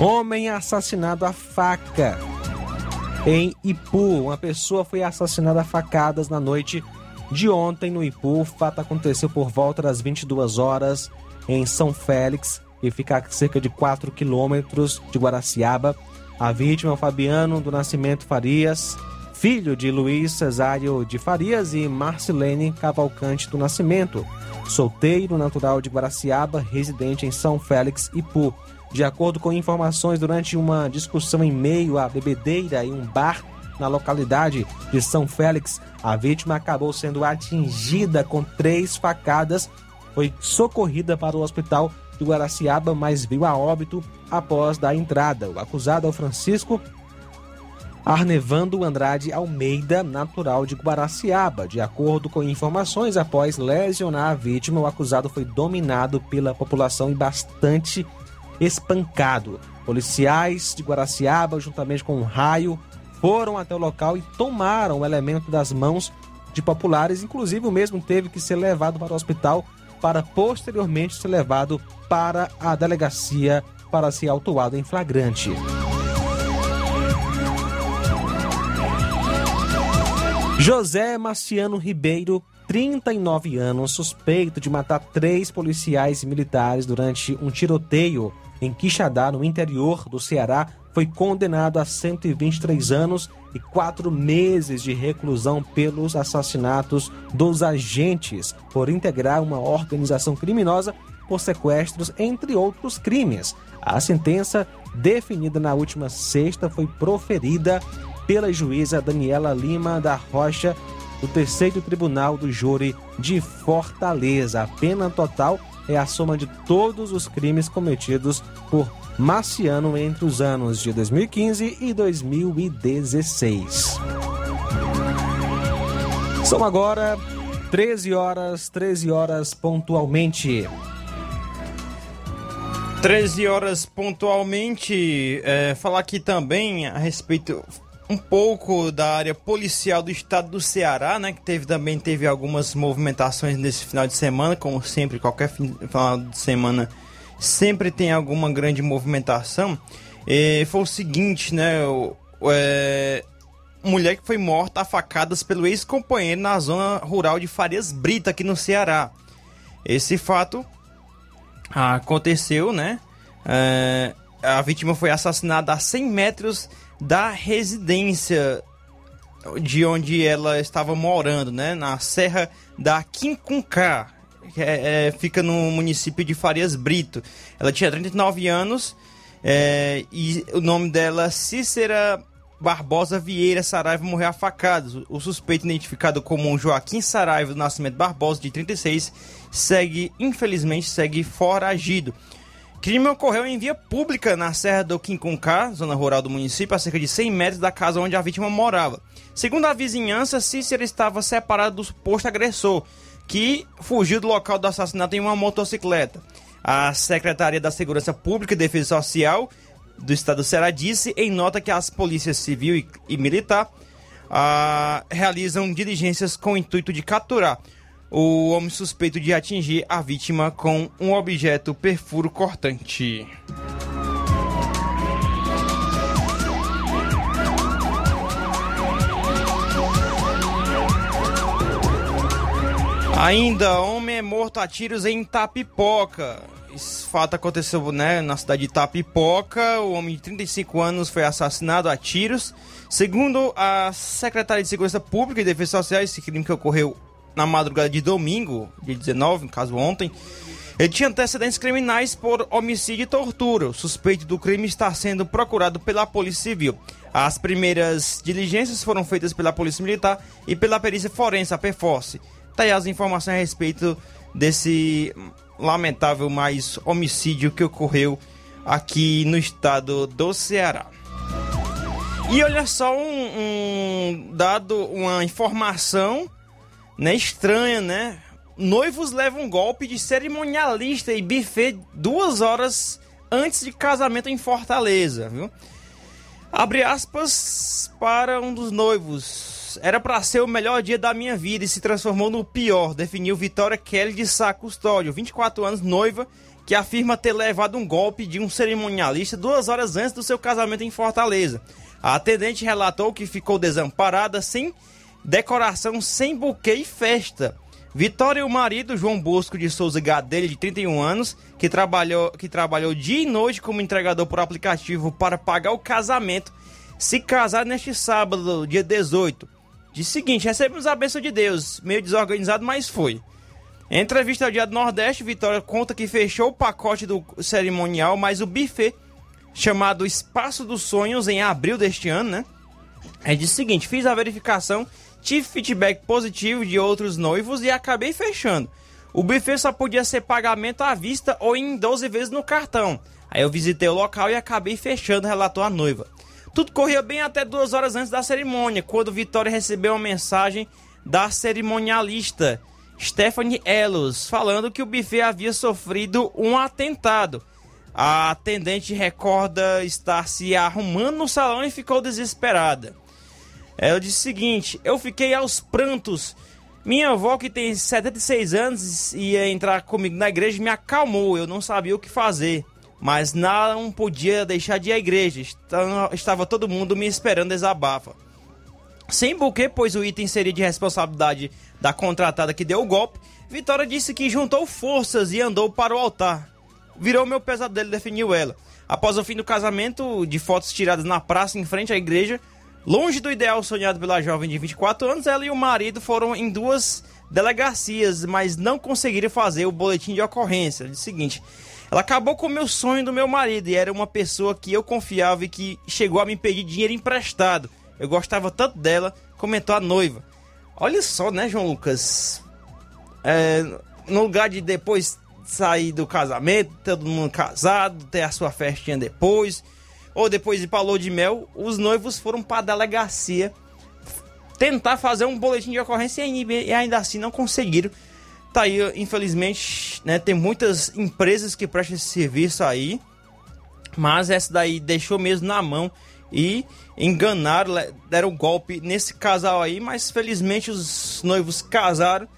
Homem assassinado a faca em Ipu. Uma pessoa foi assassinada a facadas na noite de ontem no Ipu. O fato aconteceu por volta das 22 horas em São Félix, que fica a cerca de 4 quilômetros de Guaraciaba. A vítima é o Fabiano do Nascimento Farias, filho de Luiz Cesário de Farias e Marcelene Cavalcante do Nascimento, solteiro natural de Guaraciaba, residente em São Félix, Ipu. De acordo com informações, durante uma discussão em meio à bebedeira em um bar na localidade de São Félix, a vítima acabou sendo atingida com três facadas, foi socorrida para o hospital de Guaraciaba, mas viu a óbito após da entrada. O acusado é o Francisco Arnevando Andrade Almeida, natural de Guaraciaba. De acordo com informações, após lesionar a vítima, o acusado foi dominado pela população e bastante espancado. Policiais de Guaraciaba, juntamente com um raio, foram até o local e tomaram o elemento das mãos de populares. Inclusive, o mesmo teve que ser levado para o hospital para posteriormente ser levado para a delegacia para ser autuado em flagrante. José Marciano Ribeiro 39 anos, suspeito de matar três policiais militares durante um tiroteio em Quixadá, no interior do Ceará, foi condenado a 123 anos e quatro meses de reclusão pelos assassinatos dos agentes por integrar uma organização criminosa por sequestros, entre outros crimes. A sentença, definida na última sexta, foi proferida pela juíza Daniela Lima da Rocha, do terceiro tribunal do júri de Fortaleza. A pena total é a soma de todos os crimes cometidos por Marciano entre os anos de 2015 e 2016. São agora 13 horas, 13 horas pontualmente. 13 horas pontualmente. É, falar aqui também a respeito um pouco da área policial do estado do Ceará, né? Que teve também teve algumas movimentações nesse final de semana, como sempre, qualquer final de semana sempre tem alguma grande movimentação. E foi o seguinte, né? O, é, mulher que foi morta a facadas pelo ex-companheiro na zona rural de Farias Brita, aqui no Ceará. Esse fato aconteceu, né? É, a vítima foi assassinada a 100 metros da residência de onde ela estava morando, né? Na Serra da Quincuncá. que é, é, fica no município de Farias Brito. Ela tinha 39 anos é, e o nome dela Cícera Barbosa Vieira Saraiva morreu a facadas. O suspeito identificado como Joaquim Saraiva do Nascimento Barbosa, de 36, segue, infelizmente, segue foragido. Crime ocorreu em via pública na Serra do Quincuncá, zona rural do município, a cerca de 100 metros da casa onde a vítima morava. Segundo a vizinhança, Cícera estava separado do suposto agressor, que fugiu do local do assassinato em uma motocicleta. A Secretaria da Segurança Pública e Defesa Social do Estado do Ceará disse em nota que as polícias civil e, e militar ah, realizam diligências com o intuito de capturar o homem suspeito de atingir a vítima com um objeto perfuro cortante. Ainda, homem é morto a tiros em Tapipoca. Esse fato aconteceu né, na cidade de Tapipoca. O homem de 35 anos foi assassinado a tiros. Segundo a Secretaria de Segurança Pública e Defesa Social, esse crime que ocorreu na madrugada de domingo, dia 19, no caso ontem, ele tinha antecedentes criminais por homicídio e tortura. O suspeito do crime está sendo procurado pela Polícia Civil. As primeiras diligências foram feitas pela Polícia Militar e pela perícia forense, a PFORCE. Tá aí as informações a respeito desse lamentável mais homicídio que ocorreu aqui no estado do Ceará. E olha só um, um dado, uma informação né, estranha, né? Noivos levam golpe de cerimonialista e buffet duas horas antes de casamento em Fortaleza, viu? Abre aspas para um dos noivos. Era para ser o melhor dia da minha vida e se transformou no pior, definiu Vitória Kelly de Sá Custódio, 24 anos, noiva, que afirma ter levado um golpe de um cerimonialista duas horas antes do seu casamento em Fortaleza. A atendente relatou que ficou desamparada sem decoração sem buquê e festa. Vitória e o marido, João Bosco de Souza Gadelha, de 31 anos, que trabalhou, que trabalhou dia e noite como entregador por aplicativo para pagar o casamento, se casaram neste sábado, dia 18. De seguinte, recebemos a bênção de Deus, meio desorganizado, mas foi. Em entrevista ao Dia do Nordeste, Vitória conta que fechou o pacote do cerimonial, mas o buffet, chamado Espaço dos Sonhos, em abril deste ano, né? É de seguinte, fiz a verificação tive feedback positivo de outros noivos e acabei fechando. O buffet só podia ser pagamento à vista ou em 12 vezes no cartão. Aí eu visitei o local e acabei fechando, relatou a noiva. Tudo corria bem até duas horas antes da cerimônia, quando Vitória recebeu uma mensagem da cerimonialista Stephanie Elos, falando que o buffet havia sofrido um atentado. A atendente recorda estar se arrumando no salão e ficou desesperada. Ela disse o seguinte: Eu fiquei aos prantos. Minha avó, que tem 76 anos ia entrar comigo na igreja, me acalmou. Eu não sabia o que fazer. Mas não podia deixar de ir à igreja. Estava todo mundo me esperando desabafa. Sem buquê, pois o item seria de responsabilidade da contratada que deu o golpe, Vitória disse que juntou forças e andou para o altar. Virou meu pesadelo, definiu ela. Após o fim do casamento, de fotos tiradas na praça em frente à igreja, Longe do ideal sonhado pela jovem de 24 anos, ela e o marido foram em duas delegacias, mas não conseguiram fazer o boletim de ocorrência. É o seguinte, ela acabou com o meu sonho do meu marido e era uma pessoa que eu confiava e que chegou a me pedir dinheiro emprestado. Eu gostava tanto dela, comentou a noiva. Olha só, né, João Lucas? É, no lugar de depois sair do casamento, todo mundo casado, ter a sua festinha depois ou depois de Paulo de Mel, os noivos foram para a delegacia tentar fazer um boletim de ocorrência e ainda assim não conseguiram. Tá aí, infelizmente, né, tem muitas empresas que prestam esse serviço aí, mas essa daí deixou mesmo na mão e enganaram, deram golpe nesse casal aí, mas felizmente os noivos casaram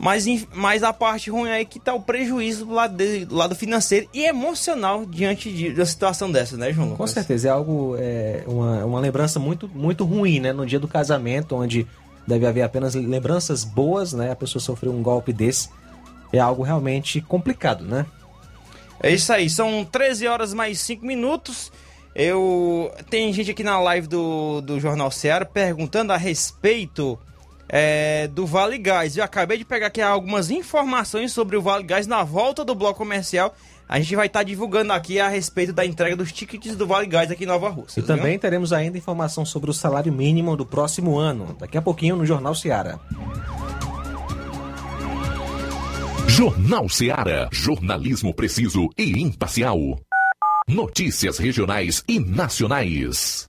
mas, mas a parte ruim aí é que tá o prejuízo do lado, de, do lado financeiro e emocional diante de, de uma situação dessa, né, João? Com certeza, é algo, é, uma, uma lembrança muito, muito ruim, né? No dia do casamento, onde deve haver apenas lembranças boas, né? A pessoa sofreu um golpe desse. É algo realmente complicado, né? É isso aí, são 13 horas mais 5 minutos. Eu. Tem gente aqui na live do, do Jornal Ceará perguntando a respeito é, do Vale Gás. Eu acabei de pegar aqui algumas informações sobre o Vale Gás na volta do bloco comercial. A gente vai estar divulgando aqui a respeito da entrega dos tickets do Vale Gás aqui em Nova Rússia. E também teremos ainda informação sobre o salário mínimo do próximo ano, daqui a pouquinho no Jornal Seara. Jornal Seara. Jornalismo preciso e imparcial. Notícias regionais e nacionais.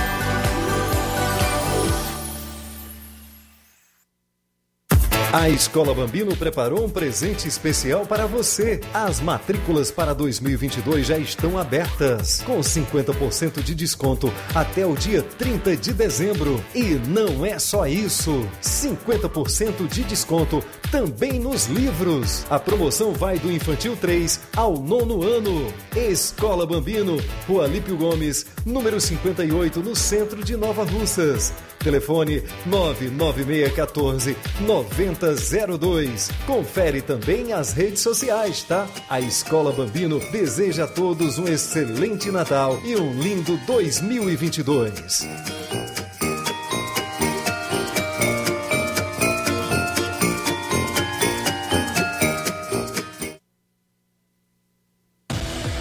A Escola Bambino preparou um presente especial para você. As matrículas para 2022 já estão abertas, com 50% de desconto até o dia 30 de dezembro. E não é só isso: 50% de desconto também nos livros. A promoção vai do infantil 3 ao nono ano. Escola Bambino, Rua Lípio Gomes, número 58, no centro de Nova Russas. Telefone 99614 9002. Confere também as redes sociais, tá? A Escola Bambino deseja a todos um excelente Natal e um lindo 2022.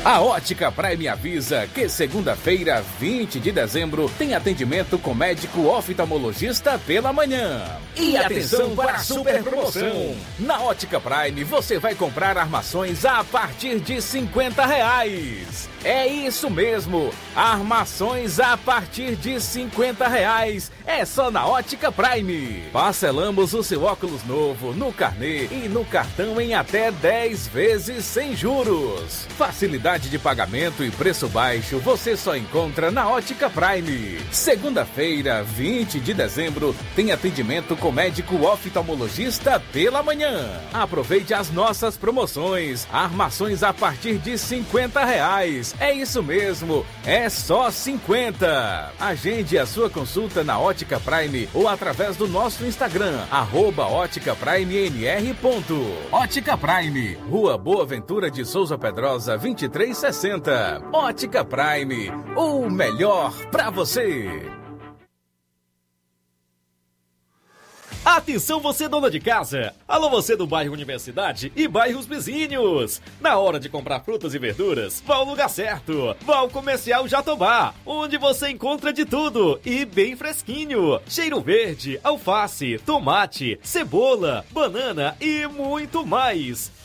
A Ótica Prime avisa que segunda-feira, 20 de dezembro, tem atendimento com médico oftalmologista pela manhã. E atenção para a super promoção! Na Ótica Prime você vai comprar armações a partir de 50 reais. É isso mesmo, armações a partir de 50 reais. É só na Ótica Prime. Parcelamos o seu óculos novo no carnê e no cartão em até 10 vezes sem juros. Facilidade de pagamento e preço baixo você só encontra na Ótica Prime. Segunda-feira, 20 de dezembro, tem atendimento com médico oftalmologista pela manhã. Aproveite as nossas promoções. Armações a partir de 50 reais. É isso mesmo, é só 50. Agende a sua consulta na Ótica Prime ou através do nosso Instagram, arroba Ótica Prime NR. Ótica Prime, Rua Boa Ventura de Souza Pedrosa, 2360. Ótica Prime, o melhor pra você. Atenção você dona de casa! Alô você do bairro Universidade e bairros vizinhos! Na hora de comprar frutas e verduras, vá ao lugar certo! Vá ao Comercial Jatobá, onde você encontra de tudo e bem fresquinho! Cheiro verde, alface, tomate, cebola, banana e muito mais!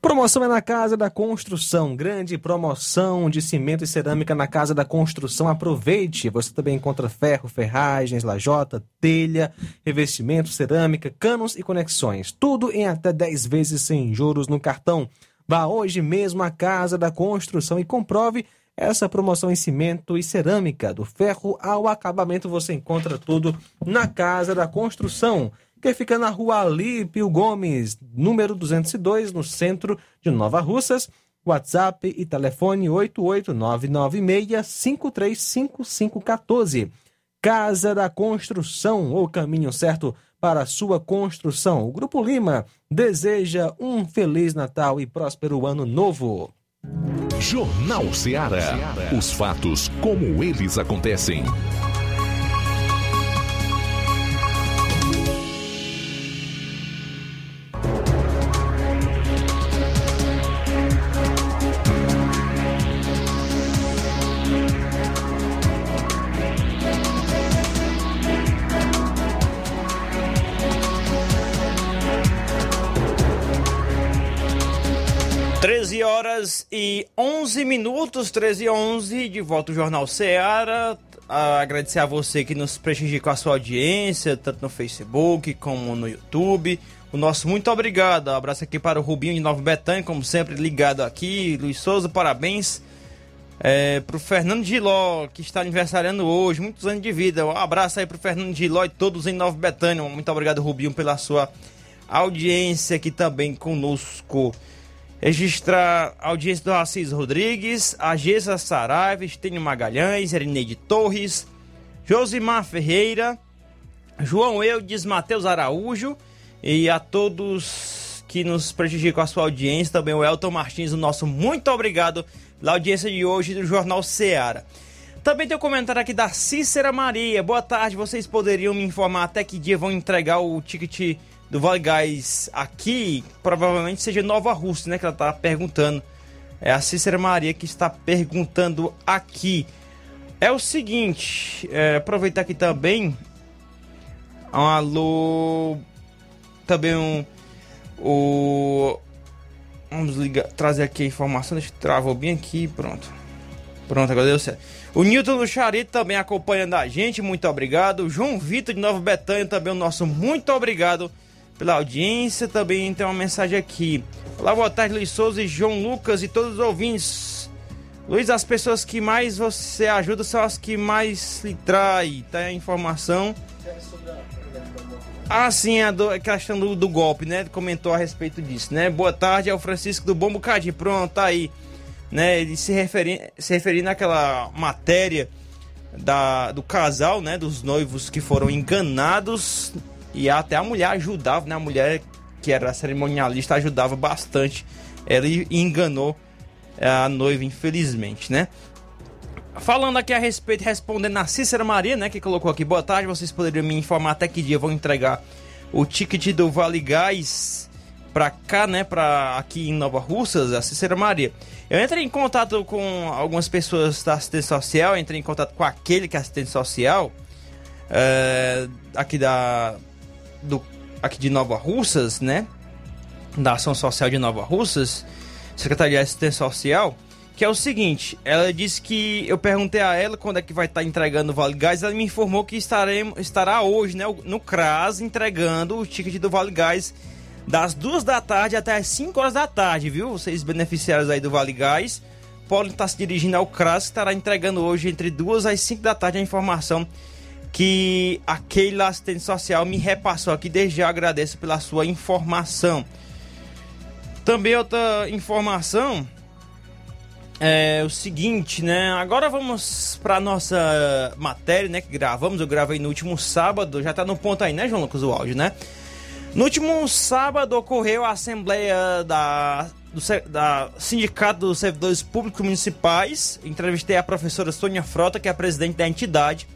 Promoção é na Casa da Construção. Grande promoção de cimento e cerâmica na Casa da Construção. Aproveite! Você também encontra ferro, ferragens, lajota, telha, revestimento, cerâmica, canos e conexões. Tudo em até 10 vezes sem juros no cartão. Vá hoje mesmo à Casa da Construção e comprove essa promoção em cimento e cerâmica, do ferro ao acabamento, você encontra tudo na Casa da Construção, que fica na rua Alípio Gomes, número 202, no centro de Nova Russas. WhatsApp e telefone 88996535514. Casa da Construção, o caminho certo para sua construção. O Grupo Lima deseja um feliz Natal e próspero ano novo. Jornal Ceará. Os fatos como eles acontecem. Treze horas e 11 minutos, 13 e 11, de volta o Jornal Ceará. Agradecer a você que nos prestigia com a sua audiência, tanto no Facebook como no YouTube. O nosso muito obrigado. Um abraço aqui para o Rubinho de Nova Betânia, como sempre, ligado aqui. Luiz Souza, parabéns. É, pro Fernando Giló, que está aniversariando hoje, muitos anos de vida. Um abraço aí pro Fernando Giló e todos em Nova Betânia. Muito obrigado, Rubinho, pela sua audiência aqui também conosco. Registrar a audiência do Assis Rodrigues, a Gessa Saraiva, Estênio Magalhães, Erineide Torres, Josimar Ferreira, João Eudes, Matheus Araújo e a todos que nos prestigiam com a sua audiência, também o Elton Martins, o nosso muito obrigado pela audiência de hoje do Jornal Seara. Também tem um comentário aqui da Cícera Maria. Boa tarde, vocês poderiam me informar até que dia vão entregar o ticket do Vale Gás aqui, provavelmente seja Nova Rússia, né? Que ela tá perguntando. É a Cícera Maria que está perguntando aqui. É o seguinte, é, aproveitar aqui também. Um alô. Também um. O. Vamos ligar, trazer aqui a informação. Deixa eu travou bem aqui, pronto. Pronto, agora deu certo. O Newton do Charito também acompanhando a gente, muito obrigado. João Vitor de Nova Betânia também o nosso muito obrigado pela audiência. Também tem uma mensagem aqui. Olá, boa tarde, Luiz Souza e João Lucas e todos os ouvintes. Luiz, as pessoas que mais você ajuda são as que mais lhe trai. Tá a informação. Ah, sim, a, do, a questão do, do, golpe, né? Comentou a respeito disso, né? Boa tarde, é o Francisco do Bom Bocadinho. Pronto, tá aí. Né? Ele se referindo se referindo àquela matéria da, do casal, né? Dos noivos que foram enganados e até a mulher ajudava, né? A mulher que era cerimonialista ajudava bastante. Ela enganou a noiva, infelizmente, né? Falando aqui a respeito, respondendo a Cícera Maria, né? Que colocou aqui, boa tarde, vocês poderiam me informar até que dia vão entregar o ticket do Vale Gás pra cá, né? Pra aqui em Nova Russas, a Cícera Maria. Eu entrei em contato com algumas pessoas da assistência social, entrei em contato com aquele que é assistente social, é, aqui da do, aqui de Nova Russas, né? Da Ação Social de Nova Russas, Secretaria de Assistência Social, que é o seguinte, ela disse que eu perguntei a ela quando é que vai estar entregando o Vale Gás, ela me informou que estaremos, estará hoje, né, no CRAS, entregando o ticket do Vale Gás das duas da tarde até as 5 horas da tarde, viu? Vocês beneficiários aí do Vale Gás podem estar se dirigindo ao CRAS, que estará entregando hoje entre 2 às 5 da tarde a informação que aquele assistente social me repassou aqui. Desde já agradeço pela sua informação. Também outra informação é o seguinte, né? Agora vamos para nossa matéria, né? Que gravamos. Eu gravei no último sábado. Já tá no ponto aí, né, João Lucas, o áudio, né? No último sábado ocorreu a assembleia da, do da Sindicato dos Servidores Públicos Municipais. Entrevistei a professora Sônia Frota, que é a presidente da entidade.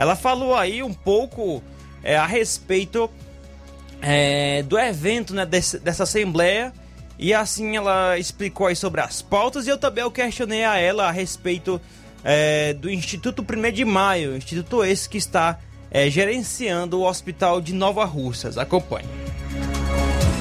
Ela falou aí um pouco é, a respeito é, do evento né, desse, dessa assembleia e assim ela explicou aí sobre as pautas e eu também eu questionei a ela a respeito é, do Instituto 1 de Maio, instituto esse que está é, gerenciando o Hospital de Nova Russas. Acompanhe.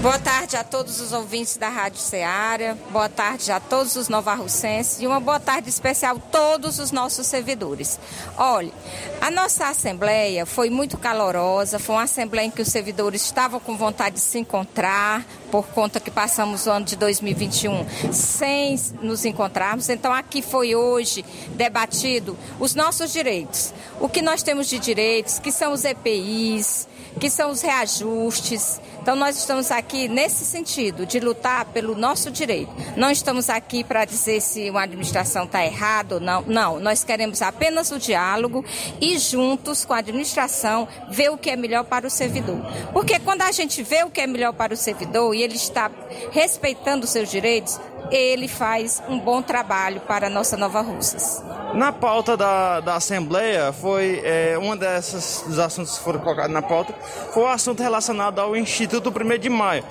Boa tarde a todos os ouvintes da Rádio Ceará, boa tarde a todos os novarrucenses e uma boa tarde especial a todos os nossos servidores. Olha, a nossa assembleia foi muito calorosa, foi uma assembleia em que os servidores estavam com vontade de se encontrar, por conta que passamos o ano de 2021 sem nos encontrarmos. Então, aqui foi hoje debatido os nossos direitos. O que nós temos de direitos, que são os EPIs, que são os reajustes. Então, nós estamos aqui nesse sentido, de lutar pelo nosso direito. Não estamos aqui para dizer se uma administração está errada ou não. Não, nós queremos apenas o diálogo e, juntos com a administração, ver o que é melhor para o servidor. Porque quando a gente vê o que é melhor para o servidor e ele está respeitando os seus direitos, ele faz um bom trabalho para a nossa Nova Russas. Na pauta da, da Assembleia, foi é, uma dessas dos assuntos que foram colocados na pauta, foi o assunto relacionado ao Instituto 1 de Maio.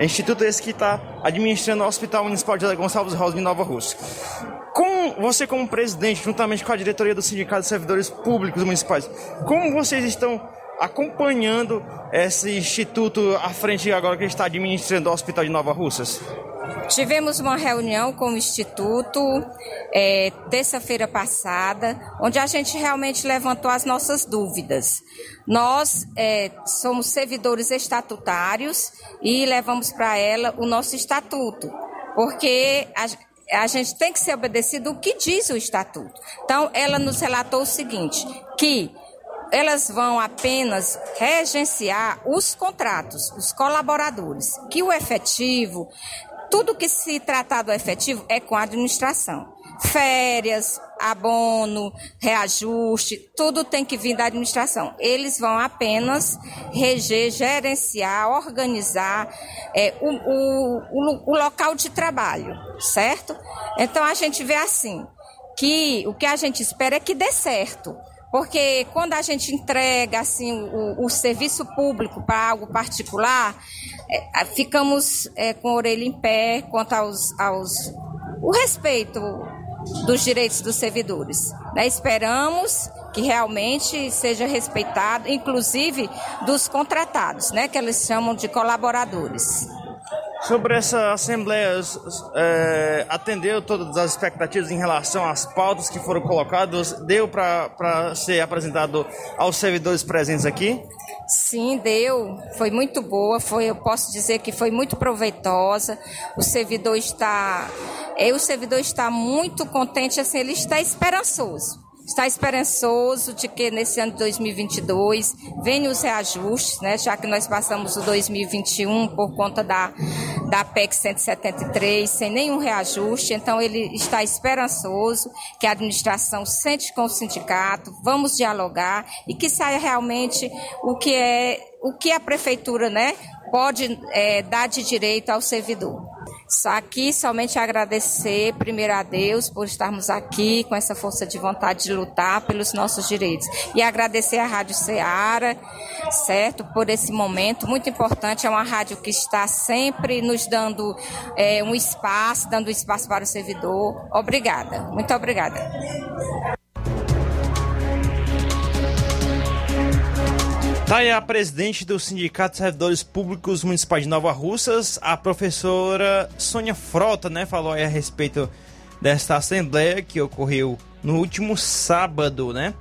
Instituto esse que está administrando o Hospital Municipal de Gonçalves Rosa em Nova Rússia. Com você como presidente, juntamente com a diretoria do Sindicato de Servidores Públicos Municipais, como vocês estão acompanhando esse instituto à frente agora que está administrando o Hospital de Nova Russas? Tivemos uma reunião com o Instituto é, terça-feira passada, onde a gente realmente levantou as nossas dúvidas. Nós é, somos servidores estatutários e levamos para ela o nosso estatuto, porque a, a gente tem que ser obedecido o que diz o estatuto. Então, ela nos relatou o seguinte, que elas vão apenas regenciar os contratos, os colaboradores, que o efetivo tudo que se tratar do efetivo é com a administração. Férias, abono, reajuste, tudo tem que vir da administração. Eles vão apenas reger, gerenciar, organizar é, o, o, o, local de trabalho, certo? Então a gente vê assim, que o que a gente espera é que dê certo. Porque quando a gente entrega assim o, o serviço público para algo particular, é, ficamos é, com a orelha em pé quanto aos, aos o respeito dos direitos dos servidores. Né? Esperamos que realmente seja respeitado, inclusive dos contratados, né? que eles chamam de colaboradores. Sobre essa Assembleia, é, atendeu todas as expectativas em relação às pautas que foram colocadas? Deu para ser apresentado aos servidores presentes aqui? Sim, deu. Foi muito boa. Foi, eu posso dizer que foi muito proveitosa. O servidor está, é, o servidor está muito contente. Assim, ele está esperançoso está esperançoso de que nesse ano de 2022 venham os reajustes, né, já que nós passamos o 2021 por conta da, da PEC 173 sem nenhum reajuste, então ele está esperançoso que a administração sente com o sindicato, vamos dialogar e que saia realmente o que é o que a prefeitura né, pode é, dar de direito ao servidor. Aqui somente agradecer primeiro a Deus por estarmos aqui com essa força de vontade de lutar pelos nossos direitos. E agradecer à Rádio Ceará, certo, por esse momento muito importante. É uma rádio que está sempre nos dando é, um espaço, dando espaço para o servidor. Obrigada, muito obrigada. Tá aí a presidente do Sindicato de Servidores Públicos Municipais de Nova Russas, a professora Sônia Frota, né, falou aí a respeito desta assembleia que ocorreu no último sábado, né?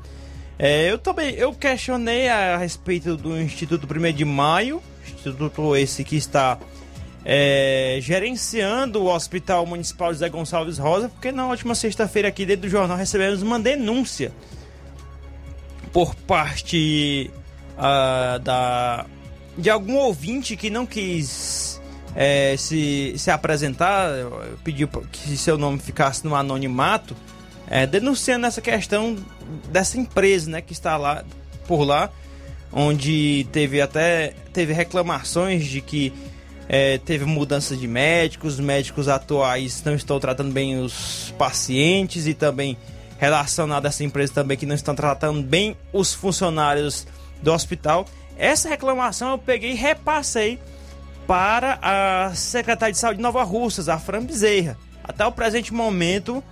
É, eu também, eu questionei a respeito do Instituto 1 de Maio, instituto esse que está é, gerenciando o Hospital Municipal José Gonçalves Rosa, porque na última sexta-feira aqui dentro do jornal recebemos uma denúncia por parte uh, da, de algum ouvinte que não quis é, se, se apresentar, pediu que seu nome ficasse no anonimato, é, denunciando essa questão dessa empresa né, que está lá por lá, onde teve até teve reclamações de que é, teve mudança de médicos, os médicos atuais não estão tratando bem os pacientes e também relacionado a essa empresa também que não estão tratando bem os funcionários do hospital. Essa reclamação eu peguei e repassei para a secretária de saúde de Nova Russas, a Fran Bezerra. Até o presente momento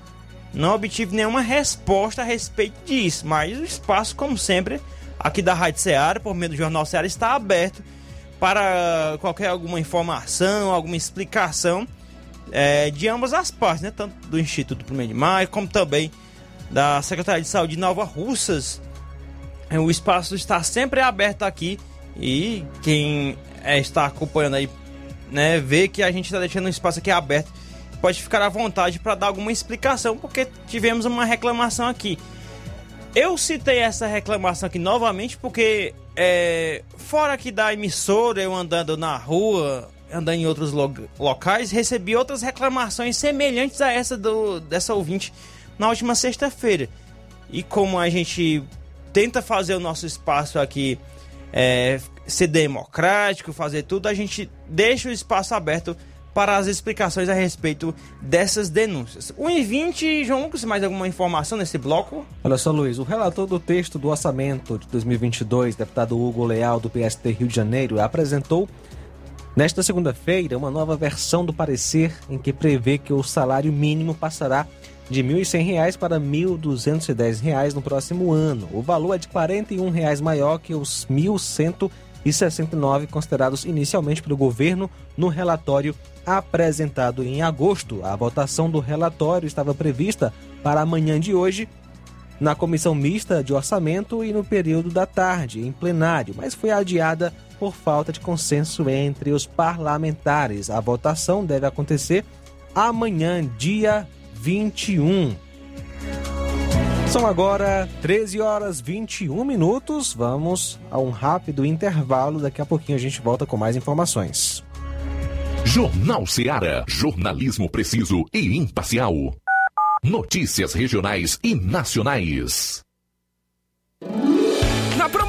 não obtive nenhuma resposta a respeito disso, mas o espaço, como sempre, aqui da Rádio Ceará, por meio do Jornal Ceará, está aberto para qualquer alguma informação, alguma explicação é, de ambas as partes, né? Tanto do Instituto Primeiro de Maio, como também da Secretaria de Saúde de Nova Russas. É, o espaço está sempre aberto aqui e quem é, está acompanhando aí, né, vê que a gente está deixando o espaço aqui aberto. Pode ficar à vontade para dar alguma explicação, porque tivemos uma reclamação aqui. Eu citei essa reclamação aqui novamente porque, é, fora aqui da emissora, eu andando na rua, andando em outros lo locais, recebi outras reclamações semelhantes a essa do, dessa ouvinte na última sexta-feira. E como a gente tenta fazer o nosso espaço aqui é, ser democrático, fazer tudo, a gente deixa o espaço aberto para as explicações a respeito dessas denúncias. O I20, João Lucas, mais alguma informação nesse bloco? Olha só, Luiz, o relator do texto do orçamento de 2022, deputado Hugo Leal, do PST Rio de Janeiro, apresentou nesta segunda-feira uma nova versão do parecer em que prevê que o salário mínimo passará de R$ 1.100 para R$ 1.210 no próximo ano. O valor é de 41 reais maior que os R$ 1.169 considerados inicialmente pelo governo no relatório apresentado em agosto. A votação do relatório estava prevista para amanhã de hoje na comissão mista de orçamento e no período da tarde, em plenário, mas foi adiada por falta de consenso entre os parlamentares. A votação deve acontecer amanhã, dia 21. São agora 13 horas 21 minutos. Vamos a um rápido intervalo. Daqui a pouquinho a gente volta com mais informações. Jornal Seara. Jornalismo preciso e imparcial. Notícias regionais e nacionais. Na promoção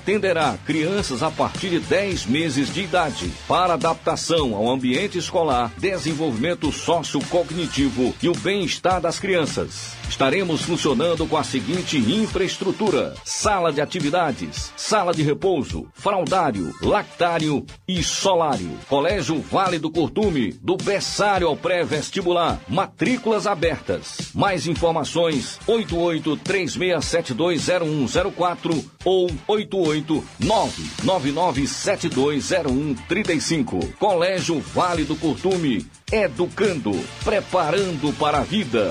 atenderá crianças a partir de 10 meses de idade para adaptação ao ambiente escolar, desenvolvimento sociocognitivo e o bem-estar das crianças. Estaremos funcionando com a seguinte infraestrutura: sala de atividades, sala de repouso, fraldário, lactário e solário. Colégio Vale do Curtume, do berçário ao pré-vestibular. Matrículas abertas. Mais informações: 8836720104 ou 88999720135. Colégio Vale do Curtume educando, preparando para a vida.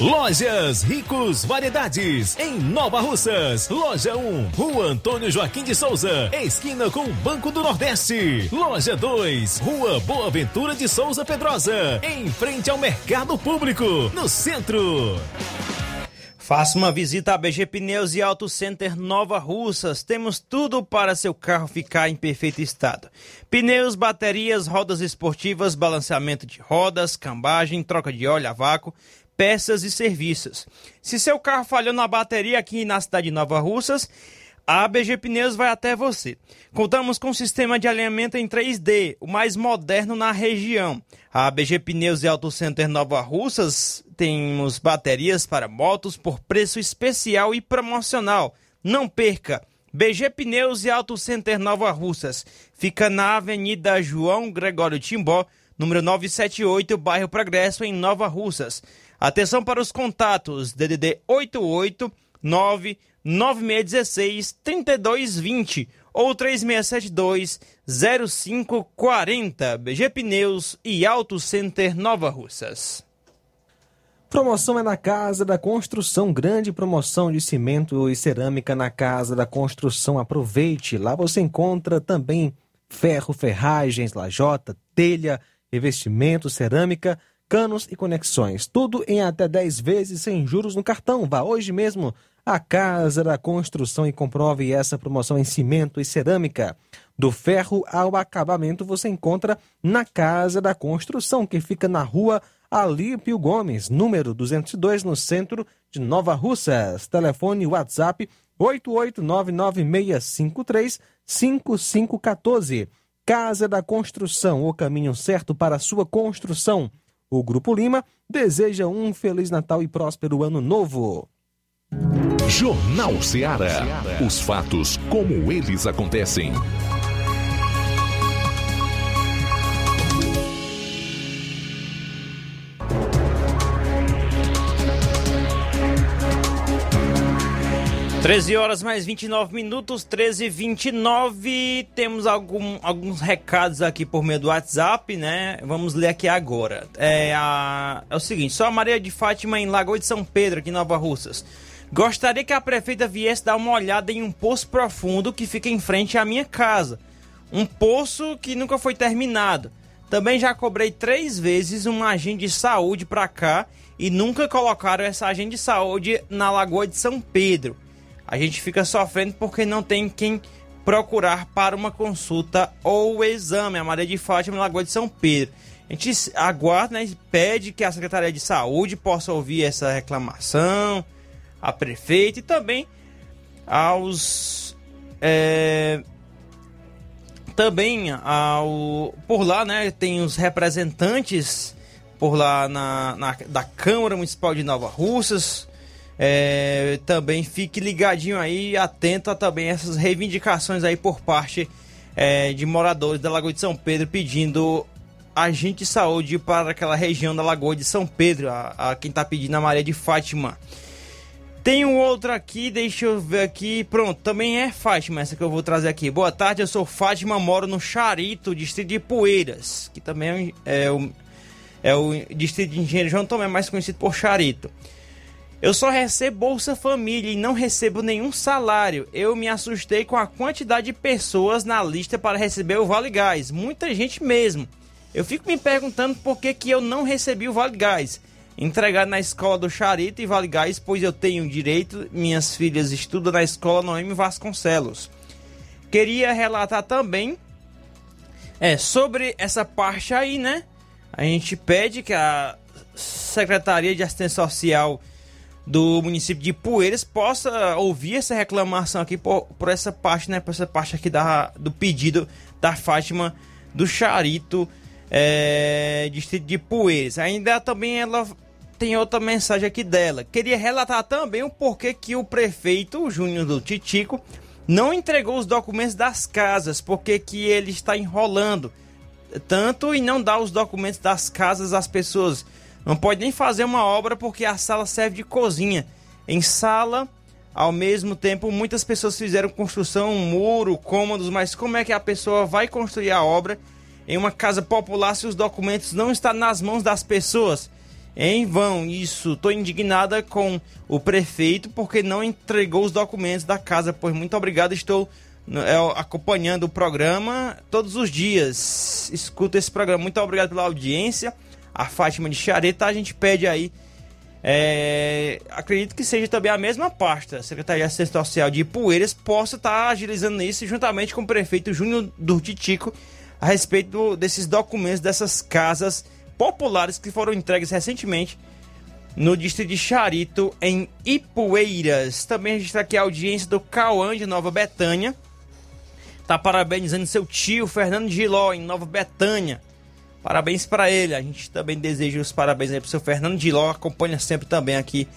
Lojas Ricos Variedades, em Nova Russas. Loja 1, Rua Antônio Joaquim de Souza, esquina com o Banco do Nordeste. Loja 2, Rua Boa Ventura de Souza Pedrosa, em frente ao Mercado Público, no centro. Faça uma visita à BG Pneus e Auto Center Nova Russas. Temos tudo para seu carro ficar em perfeito estado: pneus, baterias, rodas esportivas, balanceamento de rodas, cambagem, troca de óleo a vácuo peças e serviços. Se seu carro falhou na bateria aqui na cidade de Nova Russas, a ABG Pneus vai até você. Contamos com um sistema de alinhamento em 3D, o mais moderno na região. A ABG Pneus e Auto Center Nova Russas temos baterias para motos por preço especial e promocional. Não perca! BG Pneus e Auto Center Nova Russas fica na Avenida João Gregório Timbó, número 978, bairro Progresso, em Nova Russas. Atenção para os contatos DDD 889 9616 3220 ou 3672 0540 BG Pneus e Auto Center Nova Russas. Promoção é na Casa da Construção, grande promoção de cimento e cerâmica na Casa da Construção. Aproveite, lá você encontra também ferro, ferragens, lajota, telha, revestimento, cerâmica, canos e conexões. Tudo em até 10 vezes sem juros no cartão. Vá hoje mesmo à Casa da Construção e comprove essa promoção em cimento e cerâmica. Do ferro ao acabamento você encontra na Casa da Construção, que fica na rua Alípio Gomes, número 202, no centro de Nova Russas. Telefone WhatsApp 88996535514. Casa da Construção, o caminho certo para a sua construção. O Grupo Lima deseja um Feliz Natal e próspero Ano Novo. Jornal Ceará. Os fatos como eles acontecem. 13 horas mais 29 minutos, 13 e 29 Temos algum, alguns recados aqui por meio do WhatsApp, né? Vamos ler aqui agora. É, a, é o seguinte: sou a Maria de Fátima em Lagoa de São Pedro, aqui em Nova Russas. Gostaria que a prefeita viesse dar uma olhada em um poço profundo que fica em frente à minha casa. Um poço que nunca foi terminado. Também já cobrei três vezes um agente de saúde para cá e nunca colocaram essa agente de saúde na Lagoa de São Pedro a gente fica sofrendo porque não tem quem procurar para uma consulta ou exame. A Maria de Fátima, Lagoa de São Pedro. A gente aguarda, né, pede que a Secretaria de Saúde possa ouvir essa reclamação, a prefeita e também aos. É, também ao, por lá, né, tem os representantes por lá na, na da Câmara Municipal de Nova Russas, é, também fique ligadinho aí, atento a também essas reivindicações aí por parte é, de moradores da Lagoa de São Pedro pedindo agente de saúde para aquela região da Lagoa de São Pedro, a, a quem está pedindo a Maria de Fátima. Tem um outro aqui, deixa eu ver aqui. Pronto, também é Fátima, essa que eu vou trazer aqui. Boa tarde, eu sou Fátima, moro no Charito, distrito de Poeiras, que também é o, é o distrito de Engenheiro João Tomé, mais conhecido por Charito. Eu só recebo Bolsa Família e não recebo nenhum salário. Eu me assustei com a quantidade de pessoas na lista para receber o Vale Gás. Muita gente mesmo. Eu fico me perguntando por que, que eu não recebi o Vale Gás. Entregado na escola do Charito e Vale Gás, pois eu tenho direito. Minhas filhas estudam na escola Noemi Vasconcelos. Queria relatar também é, sobre essa parte aí, né? A gente pede que a Secretaria de Assistência Social do município de Poeiras possa ouvir essa reclamação aqui por, por essa parte, né? Por essa parte aqui da, do pedido da Fátima do Charito, é, distrito de Poeiras. Ainda também ela tem outra mensagem aqui dela. Queria relatar também o porquê que o prefeito, Júnior do Titico, não entregou os documentos das casas, porque que ele está enrolando tanto e não dá os documentos das casas às pessoas. Não pode nem fazer uma obra porque a sala serve de cozinha. Em sala, ao mesmo tempo, muitas pessoas fizeram construção, um muro, cômodos, mas como é que a pessoa vai construir a obra em uma casa popular se os documentos não estão nas mãos das pessoas? Em vão, isso. Estou indignada com o prefeito porque não entregou os documentos da casa. Pois muito obrigado, estou é, acompanhando o programa todos os dias. Escuto esse programa. Muito obrigado pela audiência a Fátima de Xareta, a gente pede aí. É, acredito que seja também a mesma pasta, a Secretaria de Assistência Social de Ipueiras, possa estar tá agilizando isso juntamente com o prefeito Júnior do Titico a respeito do, desses documentos dessas casas populares que foram entregues recentemente no distrito de Charito, em Ipueiras. Também registrar aqui a audiência do Cauã de Nova Betânia. Tá parabenizando seu tio Fernando Giló em Nova Betânia. Parabéns para ele. A gente também deseja os parabéns aí pro seu Fernando Diló. Acompanha sempre também aqui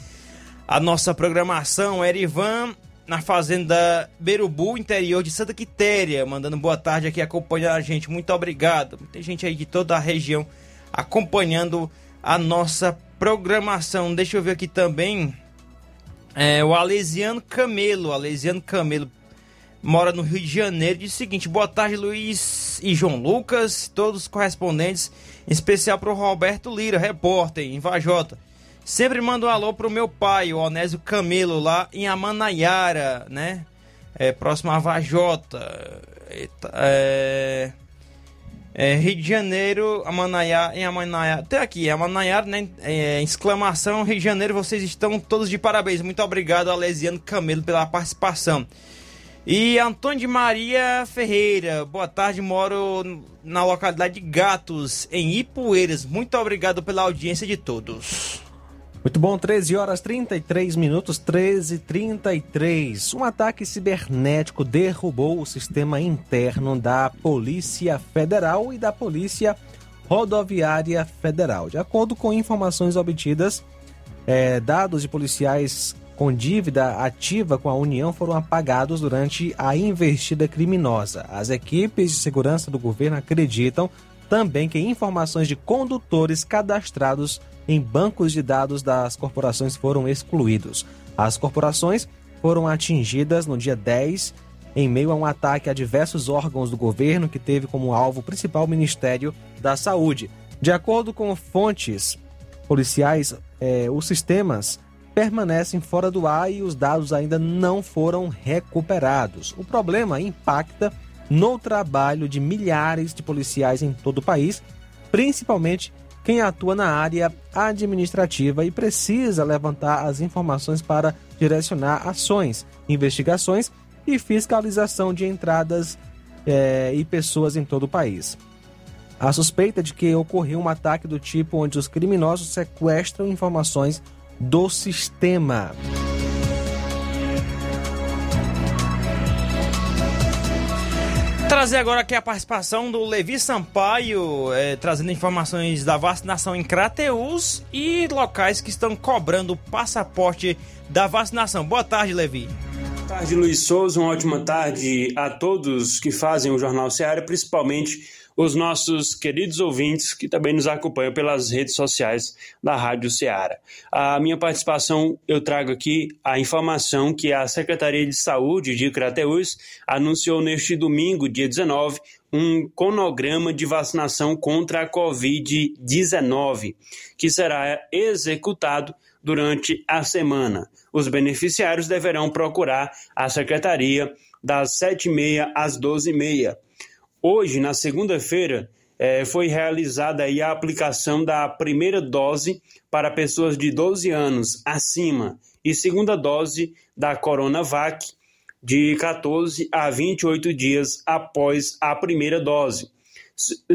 a nossa programação. Erivan na Fazenda Berubu, interior de Santa Quitéria, mandando boa tarde aqui, acompanhando a gente. Muito obrigado. Tem gente aí de toda a região acompanhando a nossa programação. Deixa eu ver aqui também. É, o Alesiano Camelo. Alesiano Camelo mora no Rio de Janeiro, diz o seguinte: boa tarde, Luiz e João Lucas, todos os correspondentes, em especial para o Roberto Lira, repórter em Vajota. Sempre mando um alô pro meu pai, o Onésio Camelo, lá em Amanaiara, né? É, próximo a Vajota. Eita, é... É, Rio de Janeiro, Amanaiara, em Amanaiara, até aqui, Amanaiara, né? É, exclamação, Rio de Janeiro, vocês estão todos de parabéns. Muito obrigado, Alesiano Camelo, pela participação. E Antônio de Maria Ferreira, boa tarde, moro na localidade de Gatos, em Ipueiras. Muito obrigado pela audiência de todos. Muito bom, 13 horas 33 minutos, 13 33. Um ataque cibernético derrubou o sistema interno da Polícia Federal e da Polícia Rodoviária Federal. De acordo com informações obtidas, é, dados de policiais com dívida ativa com a União foram apagados durante a investida criminosa. As equipes de segurança do governo acreditam também que informações de condutores cadastrados em bancos de dados das corporações foram excluídos. As corporações foram atingidas no dia 10, em meio a um ataque a diversos órgãos do governo que teve como alvo principal o Ministério da Saúde. De acordo com fontes policiais, eh, os sistemas permanecem fora do ar e os dados ainda não foram recuperados. O problema impacta no trabalho de milhares de policiais em todo o país, principalmente quem atua na área administrativa e precisa levantar as informações para direcionar ações, investigações e fiscalização de entradas eh, e pessoas em todo o país. A suspeita de que ocorreu um ataque do tipo onde os criminosos sequestram informações do sistema. Trazer agora aqui a participação do Levi Sampaio, eh, trazendo informações da vacinação em Crateus e locais que estão cobrando o passaporte da vacinação. Boa tarde, Levi. Boa tarde, Luiz Souza. Uma ótima tarde a todos que fazem o Jornal Seara, principalmente os nossos queridos ouvintes que também nos acompanham pelas redes sociais da Rádio Ceará. A minha participação, eu trago aqui a informação que a Secretaria de Saúde de Crateús anunciou neste domingo, dia 19, um cronograma de vacinação contra a Covid-19, que será executado durante a semana. Os beneficiários deverão procurar a secretaria das 7h30 às 12h30. Hoje, na segunda-feira, eh, foi realizada a aplicação da primeira dose para pessoas de 12 anos acima e segunda dose da Coronavac de 14 a 28 dias após a primeira dose.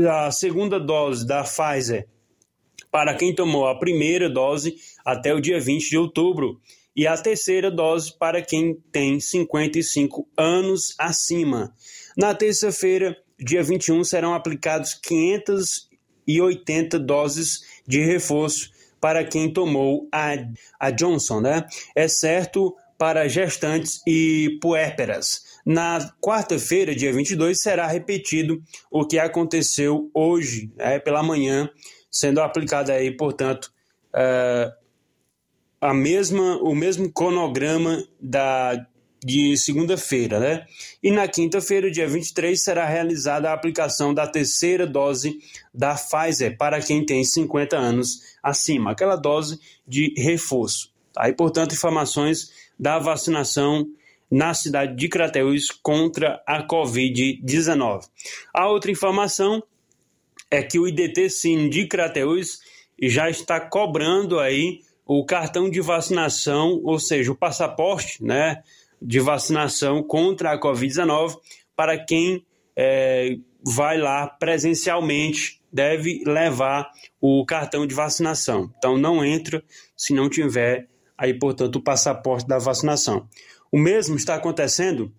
A segunda dose da Pfizer para quem tomou a primeira dose até o dia 20 de outubro e a terceira dose para quem tem 55 anos acima. Na terça-feira, dia 21, serão aplicados 580 doses de reforço para quem tomou a, a Johnson, né? Exceto para gestantes e puérperas. Na quarta-feira, dia 22, será repetido o que aconteceu hoje, né, pela manhã, sendo aplicado aí, portanto, uh, a mesma, o mesmo cronograma da de segunda-feira, né? E na quinta-feira, dia 23, será realizada a aplicação da terceira dose da Pfizer para quem tem 50 anos acima, aquela dose de reforço. Tá? E, portanto, informações da vacinação na cidade de Crateús contra a Covid-19. A outra informação é que o IDT Sim de Crateús já está cobrando aí o cartão de vacinação, ou seja, o passaporte, né? De vacinação contra a Covid-19 para quem é, vai lá presencialmente deve levar o cartão de vacinação. Então não entra se não tiver aí, portanto, o passaporte da vacinação. O mesmo está acontecendo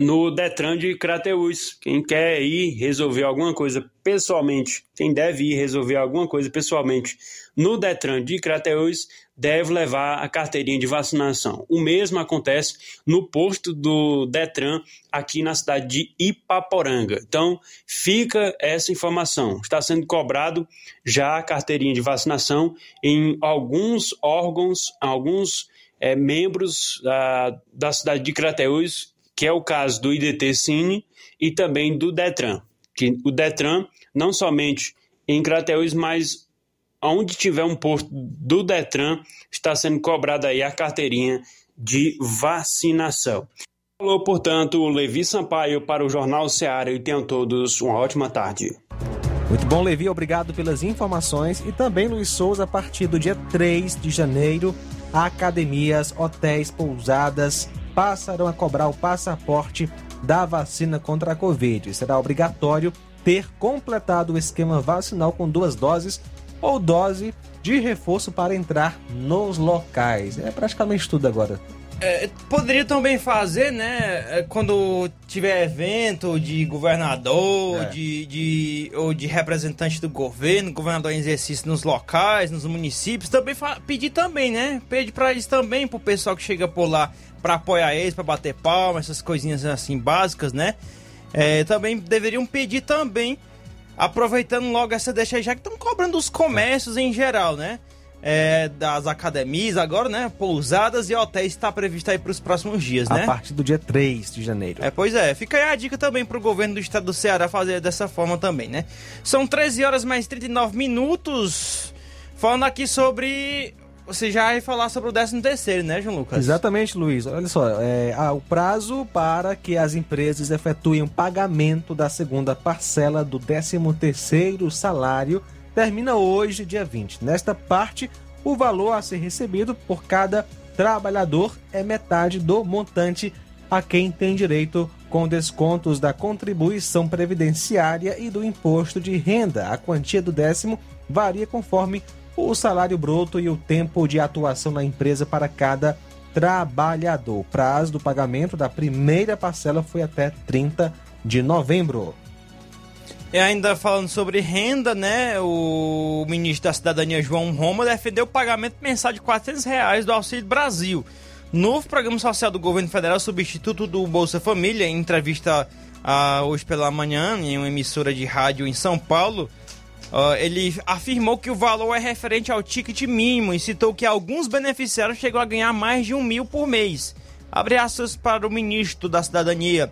no Detran de Crateús. Quem quer ir resolver alguma coisa pessoalmente, quem deve ir resolver alguma coisa pessoalmente no Detran de Crateús, deve levar a carteirinha de vacinação. O mesmo acontece no posto do Detran aqui na cidade de Ipaporanga. Então, fica essa informação. Está sendo cobrado já a carteirinha de vacinação em alguns órgãos, alguns é, membros da, da cidade de Crateús que é o caso do IDT Cine e também do Detran. Que o Detran, não somente em Crateús, mas onde tiver um posto do Detran, está sendo cobrada aí a carteirinha de vacinação. Falou, portanto, o Levi Sampaio para o Jornal Ceará e tenham todos uma ótima tarde. Muito bom, Levi, obrigado pelas informações. E também, Luiz Souza, a partir do dia 3 de janeiro, academias, hotéis, pousadas, passarão a cobrar o passaporte da vacina contra a Covid. Será obrigatório ter completado o esquema vacinal com duas doses ou dose de reforço para entrar nos locais. É praticamente tudo agora. É, poderia também fazer, né? É, quando tiver evento de governador, é. de, de, ou de representante do governo, governador em exercício nos locais, nos municípios, também pedir também, né? Pedir para eles também, pro pessoal que chega por lá, para apoiar eles, para bater palma, essas coisinhas assim básicas, né? É, também deveriam pedir também, aproveitando logo essa deixa aí, já que estão cobrando os comércios em geral, né? é, das academias agora, né? Pousadas e hotéis está previsto aí para os próximos dias, né? A partir do dia 3 de janeiro. É, pois é. Fica aí a dica também para o governo do estado do Ceará fazer dessa forma também, né? São 13 horas mais 39 minutos. Falando aqui sobre você já vai falar sobre o 13 terceiro, né, João Lucas? Exatamente, Luiz. Olha só, é, ah, o prazo para que as empresas efetuem o pagamento da segunda parcela do 13 terceiro salário termina hoje, dia 20. Nesta parte, o valor a ser recebido por cada trabalhador é metade do montante a quem tem direito com descontos da contribuição previdenciária e do imposto de renda. A quantia do décimo varia conforme o salário bruto e o tempo de atuação na empresa para cada trabalhador. O prazo do pagamento da primeira parcela foi até 30 de novembro. E ainda falando sobre renda, né? O ministro da Cidadania, João Roma, defendeu o pagamento mensal de 400 reais do Auxílio Brasil. Novo programa social do governo federal, substituto do Bolsa Família, em entrevista uh, hoje pela manhã, em uma emissora de rádio em São Paulo, uh, ele afirmou que o valor é referente ao ticket mínimo e citou que alguns beneficiários chegam a ganhar mais de um mil por mês. Abre aspas para o ministro da Cidadania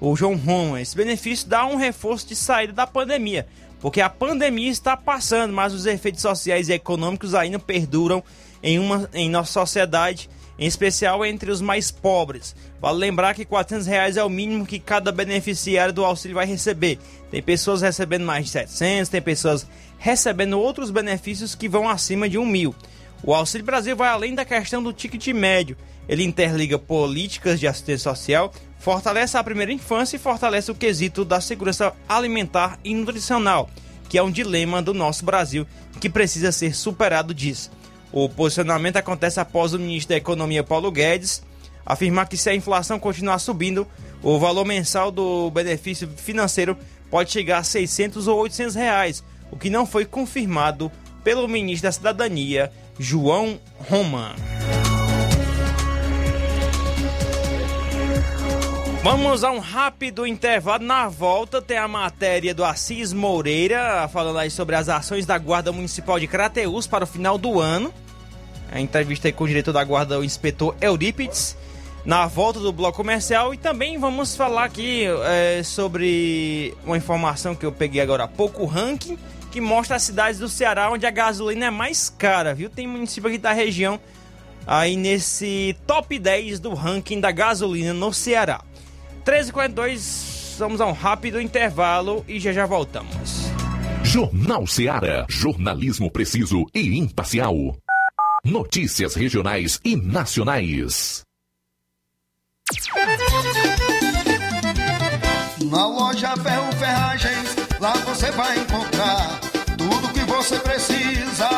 o João Roma. Esse benefício dá um reforço de saída da pandemia, porque a pandemia está passando, mas os efeitos sociais e econômicos ainda perduram em, uma, em nossa sociedade, em especial entre os mais pobres. Vale lembrar que 400 reais é o mínimo que cada beneficiário do auxílio vai receber. Tem pessoas recebendo mais de 700, tem pessoas recebendo outros benefícios que vão acima de um mil. O Auxílio Brasil vai além da questão do ticket médio. Ele interliga políticas de assistência social, fortalece a primeira infância e fortalece o quesito da segurança alimentar e nutricional, que é um dilema do nosso Brasil que precisa ser superado disso. O posicionamento acontece após o ministro da Economia Paulo Guedes afirmar que se a inflação continuar subindo, o valor mensal do benefício financeiro pode chegar a 600 ou 800 reais, o que não foi confirmado pelo ministro da Cidadania, João Roma. Vamos a um rápido intervalo. Na volta tem a matéria do Assis Moreira falando aí sobre as ações da Guarda Municipal de Crateus para o final do ano. A entrevista aí com o diretor da Guarda, o inspetor Eurípides. Na volta do bloco comercial e também vamos falar aqui é, sobre uma informação que eu peguei agora há pouco, o ranking que mostra as cidades do Ceará onde a gasolina é mais cara, viu? Tem município aqui da região aí nesse top 10 do ranking da gasolina no Ceará. 13h42, vamos a um rápido intervalo e já já voltamos. Jornal Ceará, jornalismo preciso e imparcial. Notícias regionais e nacionais. Na loja Ferro Ferragens, lá você vai encontrar tudo que você precisa,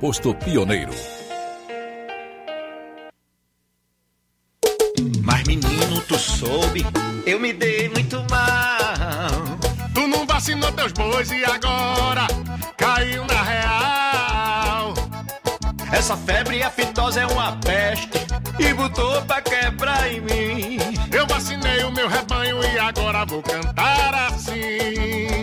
posto Pioneiro. Mas menino, tu soube, eu me dei muito mal. Tu não vacinou teus bois e agora caiu na real. Essa febre aftosa é uma peste e botou pra quebrar em mim. Eu vacinei o meu rebanho e agora vou cantar assim.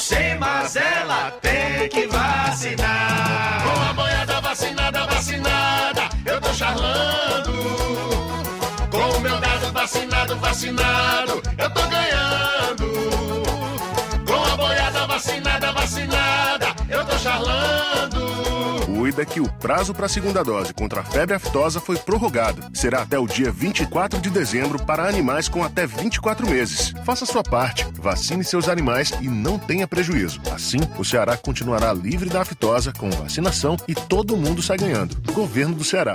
Sem mazela tem que vacinar. Com a boiada vacinada, vacinada, eu tô charlando. Com o meu dado vacinado, vacinado, eu tô ganhando. Com a boiada vacinada, vacinada. Cuida que o prazo para a segunda dose contra a febre aftosa foi prorrogado. Será até o dia 24 de dezembro para animais com até 24 meses. Faça sua parte, vacine seus animais e não tenha prejuízo. Assim, o Ceará continuará livre da aftosa com vacinação e todo mundo sai ganhando. Governo do Ceará.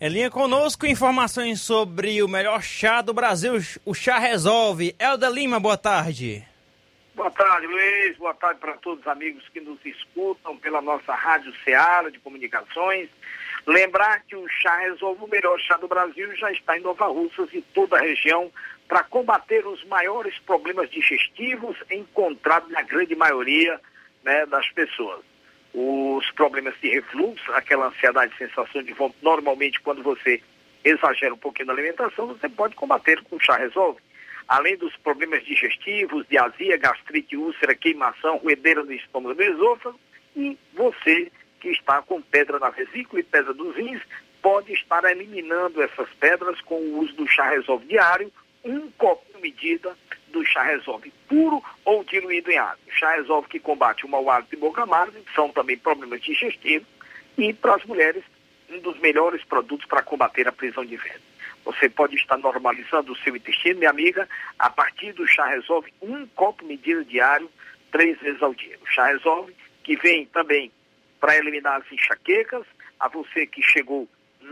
Em linha conosco, informações sobre o melhor chá do Brasil, o Chá Resolve. Elda Lima, boa tarde. Boa tarde, Luiz. Boa tarde para todos os amigos que nos escutam pela nossa Rádio Ceará de Comunicações. Lembrar que o Chá Resolve, o melhor chá do Brasil, já está em Nova Russas e toda a região para combater os maiores problemas digestivos encontrados na grande maioria né, das pessoas os problemas de refluxo, aquela ansiedade, sensação de vômito, normalmente quando você exagera um pouquinho na alimentação, você pode combater com chá resolve. Além dos problemas digestivos, de azia, gastrite, úlcera, queimação, ruedeira no estômago do esôfago, e você que está com pedra na vesícula e pedra dos rins, pode estar eliminando essas pedras com o uso do chá resolve diário, um copo medida do chá resolve puro ou diluído em água. O chá resolve que combate o mau hálito e boca amarga, são também problemas digestivos, e para as mulheres, um dos melhores produtos para combater a prisão de ventre. Você pode estar normalizando o seu intestino, minha amiga, a partir do chá resolve um copo medida diário, três vezes ao dia. O chá resolve que vem também para eliminar as enxaquecas, a você que chegou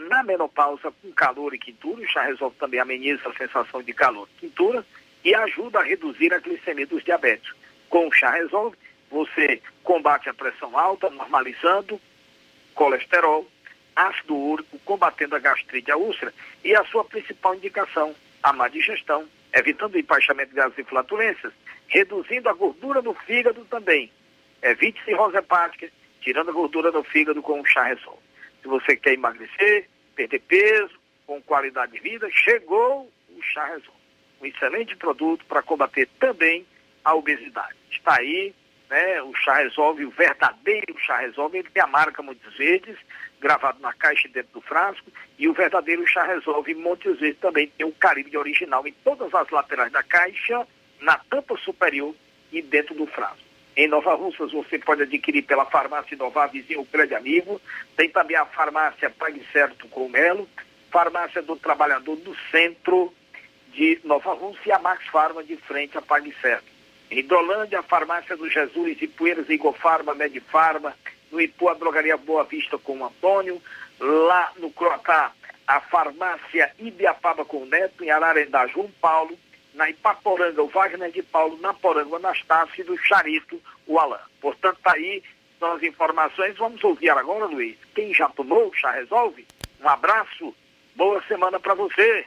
na menopausa com calor e quintura, o chá resolve também ameniza a sensação de calor e quintura e ajuda a reduzir a glicemia dos diabéticos. Com o chá resolve, você combate a pressão alta, normalizando colesterol, ácido úrico, combatendo a gastrite e a úlcera e a sua principal indicação, a má digestão, evitando o empaixamento de gases e flatulências, reduzindo a gordura no fígado também. Evite cirrose hepática, tirando a gordura do fígado com o chá resolve. Se você quer emagrecer, perder peso, com qualidade de vida, chegou o chá resolve. Um excelente produto para combater também a obesidade. Está aí, né, o chá resolve, o verdadeiro chá resolve, ele tem a marca Montes Verdes, gravado na caixa dentro do frasco, e o verdadeiro chá resolve Montes Verdes também tem o Caribe original em todas as laterais da caixa, na tampa superior e dentro do frasco. Em Nova Russas você pode adquirir pela farmácia Inovar Vizinho, grande amigo. Tem também a farmácia Pague Certo com Melo, farmácia do Trabalhador do Centro de Nova Rússia e a Max Farma de frente a Pague Certo. Em Hidrolândia, a farmácia do Jesus, Ipueiras, Igofarma, Medifarma, no Ipu, a drogaria Boa Vista com o Antônio, lá no Croatá, a farmácia Ibiapaba com o Neto, em Ararendá, João Paulo, na Ipaporanga, o Wagner de Paulo, na Poranga, o Anastácio e do Charito, o Alain. Portanto, tá aí são as informações. Vamos ouvir agora, Luiz. Quem já tomou, já resolve. Um abraço, boa semana para você.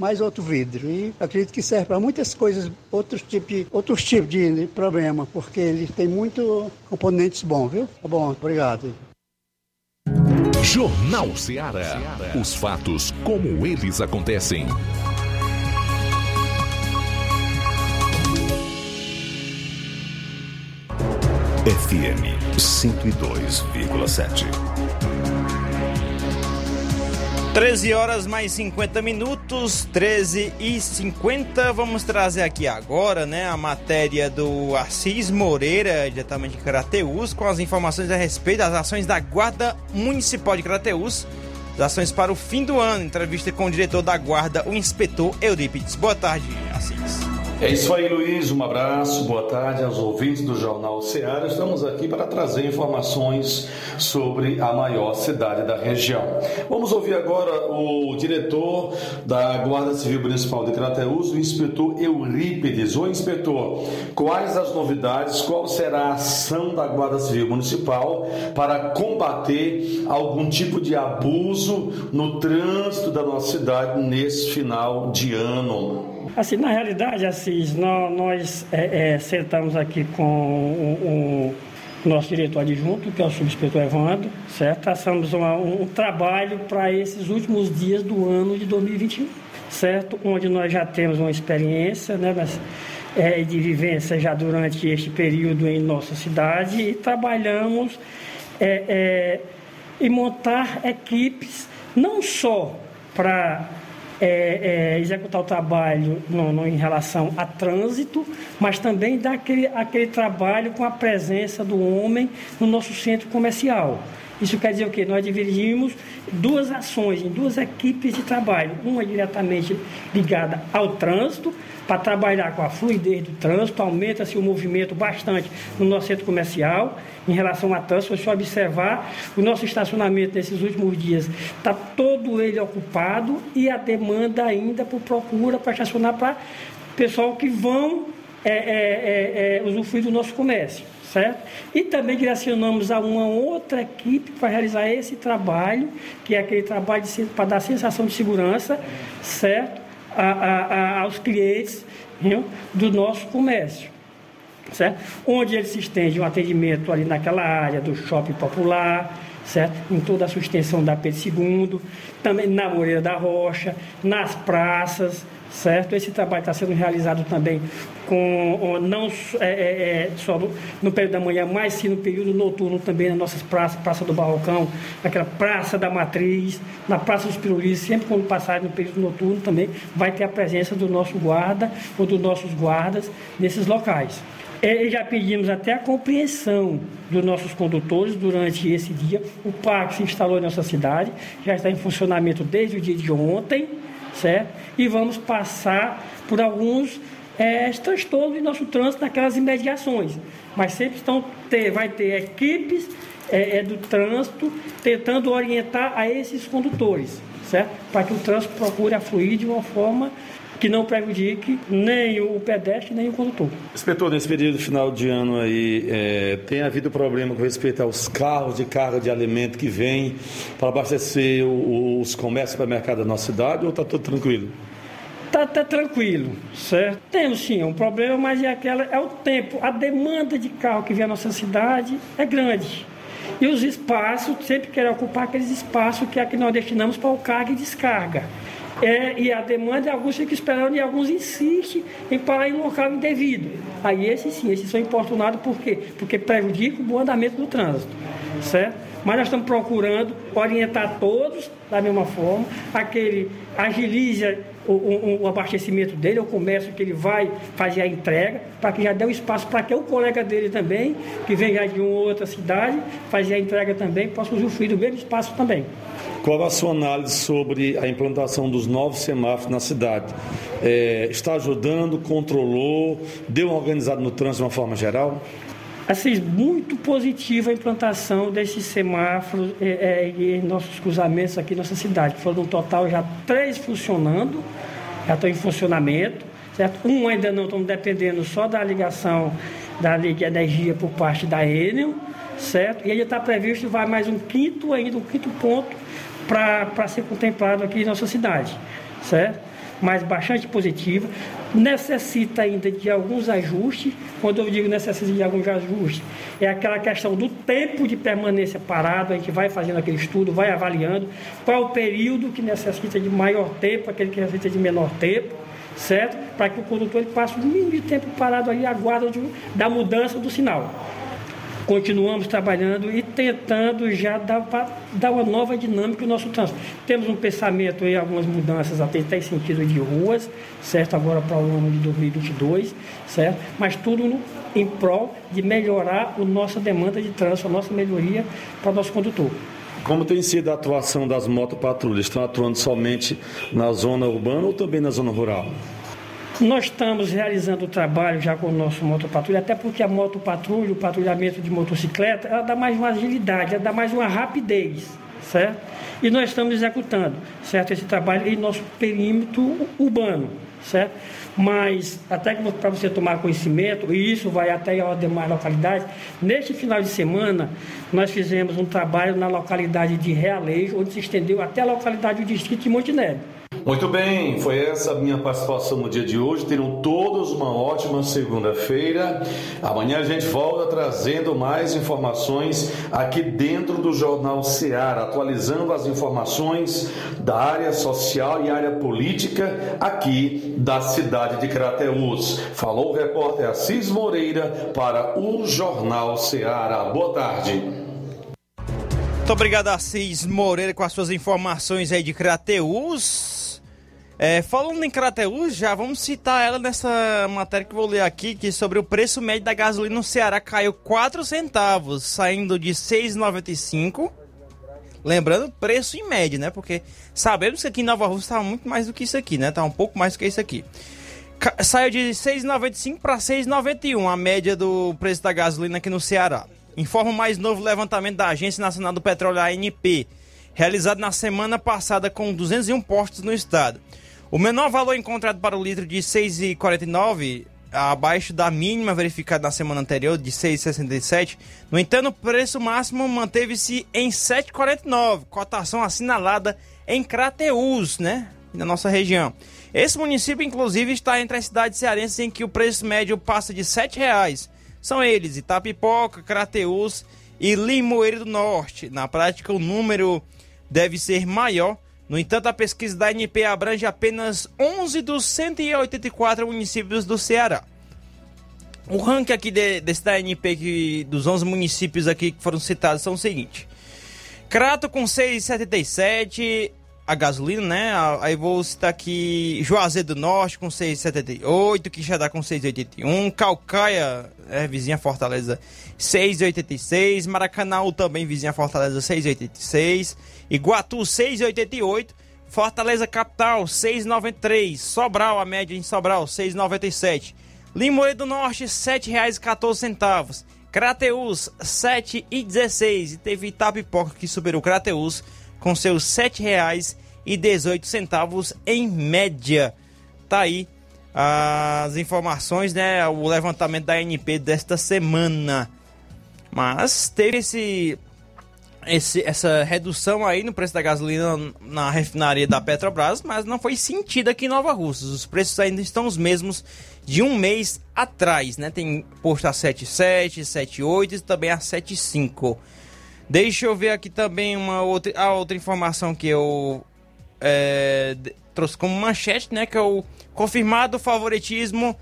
mais outro vidro. E acredito que serve para muitas coisas, outros tipos, outros tipos de problema, porque ele tem muito componentes bons, viu? Tá bom, obrigado. Jornal Ceará. Os fatos como eles acontecem. FM 102,7. 13 horas mais 50 minutos, 13 e 50. Vamos trazer aqui agora, né, a matéria do Assis Moreira, diretamente de Crateus, com as informações a respeito das ações da Guarda Municipal de Crateus, as ações para o fim do ano. Entrevista com o diretor da Guarda, o inspetor Eurípides. Boa tarde, Assis. É isso aí, Luiz. Um abraço, boa tarde aos ouvintes do Jornal Ceará. Estamos aqui para trazer informações sobre a maior cidade da região. Vamos ouvir agora o diretor da Guarda Civil Municipal de Crateús, o inspetor Eurípides. O inspetor, quais as novidades, qual será a ação da Guarda Civil Municipal para combater algum tipo de abuso no trânsito da nossa cidade nesse final de ano? Assim, na realidade, Assis, nós, nós é, é, sentamos aqui com o, nosso diretor adjunto, que é o subinspetor Evandro, certo? Traçamos uma, um, um trabalho para esses últimos dias do ano de 2021, certo? Onde nós já temos uma experiência, né, mas, é, de vivência já durante este período em nossa cidade e trabalhamos é, é, em montar equipes não só para é, é, executar o trabalho no, no, em relação a trânsito, mas também dar aquele, aquele trabalho com a presença do homem no nosso centro comercial. Isso quer dizer o quê? Nós dividimos duas ações em duas equipes de trabalho. Uma diretamente ligada ao trânsito, para trabalhar com a fluidez do trânsito, aumenta-se o movimento bastante no nosso centro comercial em relação a trânsito. Se você observar, o nosso estacionamento nesses últimos dias está todo ele ocupado e a demanda ainda por procura para estacionar para pessoal que vão é, é, é, usufruir do nosso comércio certo? E também direcionamos a uma outra equipe para realizar esse trabalho, que é aquele trabalho para dar sensação de segurança, certo? A, a, a, aos clientes viu? do nosso comércio. Certo? Onde ele se estende um atendimento ali naquela área do shopping popular, certo? Em toda a sua extensão da Pedro II, também na Moreira da Rocha, nas praças, certo? Esse trabalho está sendo realizado também com não é, é, é, só no, no, período da manhã, mas sim no período noturno também nas nossas praças, Praça do Barrocão, aquela Praça da Matriz, na Praça dos Pirulis, sempre quando passar no período noturno também vai ter a presença do nosso guarda ou dos nossos guardas nesses locais. É, e já pedimos até a compreensão dos nossos condutores durante esse dia. O parque se instalou em nossa cidade, já está em funcionamento desde o dia de ontem certo? E vamos passar por alguns é, transtornos em nosso trânsito naquelas imediações. Mas sempre estão ter, vai ter equipes é, é, do trânsito tentando orientar a esses condutores, certo? Para que o trânsito procure afluir de uma forma que não prejudique nem o pedestre nem o condutor. Inspetor, nesse período final de ano aí, é, tem havido problema com respeito aos carros de carga de alimento que vêm para abastecer o, os comércios para mercado da nossa cidade ou está tudo tranquilo? Está tá tranquilo, certo? Temos sim um problema, mas é, aquela, é o tempo. A demanda de carro que vem à nossa cidade é grande. E os espaços, sempre querem ocupar aqueles espaços que é que nós destinamos para o carga e descarga. É, e a demanda, alguns ficam esperando e alguns insistem em parar em local indevido. Aí esses sim, esses são importunados por quê? Porque prejudicam o bom andamento do trânsito, certo? Mas nós estamos procurando orientar todos da mesma forma, aquele agiliza o, o, o, abastecimento dele, o comércio que ele vai fazer a entrega, para que já dê um espaço para que o colega dele também, que vem já de uma outra cidade, fazer a entrega também, possa usufruir do mesmo espaço também. Qual a sua análise sobre a implantação dos novos semáforos na cidade? É, está ajudando, controlou, deu uma organizada no trânsito de uma forma geral? Assim, muito positiva a implantação desses semáforos é, é, em nossos cruzamentos aqui na nossa cidade. Foram um total já três funcionando, já estão em funcionamento. Certo? Um ainda não estão dependendo só da ligação da Liga Energia por parte da Enel, certo? E ainda está previsto vai mais um quinto ainda, um quinto ponto para ser contemplado aqui em nossa cidade, certo? Mas bastante positiva. Necessita ainda de alguns ajustes. Quando eu digo necessita de alguns ajustes, é aquela questão do tempo de permanência parado. A gente vai fazendo aquele estudo, vai avaliando qual o período que necessita de maior tempo, aquele que necessita de menor tempo certo? Para que o condutor ele passe o mínimo de tempo parado ali, aguarda da mudança do sinal continuamos trabalhando e tentando já dar, dar uma nova dinâmica no nosso trânsito. Temos um pensamento aí, algumas mudanças até, até em sentido de ruas, certo? Agora para o ano de 2022, certo? Mas tudo no, em prol de melhorar a nossa demanda de trânsito, a nossa melhoria para o nosso condutor. Como tem sido a atuação das motopatrulhas? Estão atuando somente na zona urbana ou também na zona rural? Nós estamos realizando o trabalho já com o nosso motopatrulha, até porque a motopatrulha, o patrulhamento de motocicleta, ela dá mais uma agilidade, ela dá mais uma rapidez, certo? E nós estamos executando, certo, esse trabalho em nosso perímetro urbano, certo? Mas, até que para você tomar conhecimento, e isso vai até as demais localidades, neste final de semana, nós fizemos um trabalho na localidade de Realejo, onde se estendeu até a localidade do distrito de Montenegro. Muito bem, foi essa a minha participação no dia de hoje. Tenham todos uma ótima segunda-feira. Amanhã a gente volta trazendo mais informações aqui dentro do Jornal Seara, atualizando as informações da área social e área política aqui da cidade de Crateús. Falou o repórter Assis Moreira para o Jornal Seara. Boa tarde. Muito obrigado, Assis Moreira, com as suas informações aí de Crateús. É, falando em Crateus, já vamos citar ela nessa matéria que vou ler aqui, que sobre o preço médio da gasolina no Ceará caiu 4 centavos, saindo de 6,95. Lembrando, preço em média, né? Porque sabemos que aqui em Nova Rússia estava muito mais do que isso aqui, né? Tá um pouco mais do que isso aqui. Saiu de 6,95 para 6,91 a média do preço da gasolina aqui no Ceará. Informa o mais novo levantamento da Agência Nacional do Petróleo, ANP, realizado na semana passada com 201 postos no estado. O menor valor encontrado para o litro de 6,49, abaixo da mínima verificada na semana anterior, de 6,67. No entanto, o preço máximo manteve-se em 7,49, cotação assinalada em Crateús, né? Na nossa região. Esse município, inclusive, está entre as cidades cearenses em que o preço médio passa de R$ 7,00. São eles Itapipoca, Crateús e Limoeiro do Norte. Na prática, o número deve ser maior no entanto, a pesquisa da ANP abrange apenas 11 dos 184 municípios do Ceará. O ranking aqui de, desse da ANP, que, dos 11 municípios aqui que foram citados, são o seguinte. Crato com 6,77, a gasolina, né? Aí vou citar aqui Juazeiro do Norte com 6,78, Quixadá com 6,81, Calcaia, é, vizinha Fortaleza, 6,86, Maracanã também vizinha Fortaleza, 6,86, Iguatu 6,88. Fortaleza Capital 6,93. Sobral, a média em Sobral 6,97. Limoeiro do Norte R$ 7,14. Crateus R$ 7,16. E teve Itapipoca que superou Crateus com seus R$ 7,18 em média. Tá aí as informações, né? O levantamento da ANP desta semana. Mas teve esse, esse, essa redução aí no preço da gasolina na refinaria da Petrobras, mas não foi sentida aqui em Nova Russas. Os preços ainda estão os mesmos de um mês atrás, né? Tem posto a 7,7, 7,8 e também a 7,5. Deixa eu ver aqui também uma outra, a outra informação que eu é, trouxe como manchete, né? Que é o confirmado favoritismo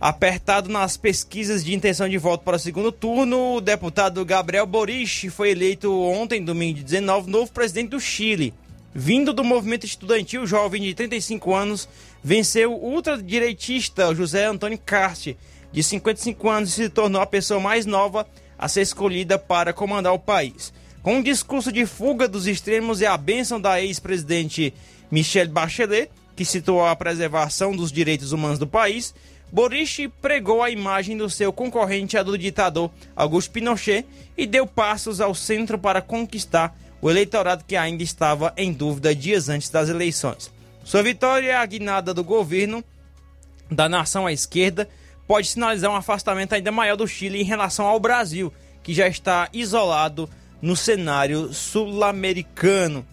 apertado nas pesquisas de intenção de voto para o segundo turno. O deputado Gabriel Boric foi eleito ontem, domingo de 19, novo presidente do Chile. Vindo do movimento estudantil, jovem de 35 anos, venceu o ultradireitista José Antônio Carte, de 55 anos, e se tornou a pessoa mais nova a ser escolhida para comandar o país. Com um discurso de fuga dos extremos e a bênção da ex-presidente Michelle Bachelet, que citou a preservação dos direitos humanos do país, Boric pregou a imagem do seu concorrente, a do ditador Augusto Pinochet, e deu passos ao centro para conquistar o eleitorado que ainda estava em dúvida dias antes das eleições. Sua vitória, a guinada do governo da nação à esquerda, pode sinalizar um afastamento ainda maior do Chile em relação ao Brasil, que já está isolado no cenário sul-americano.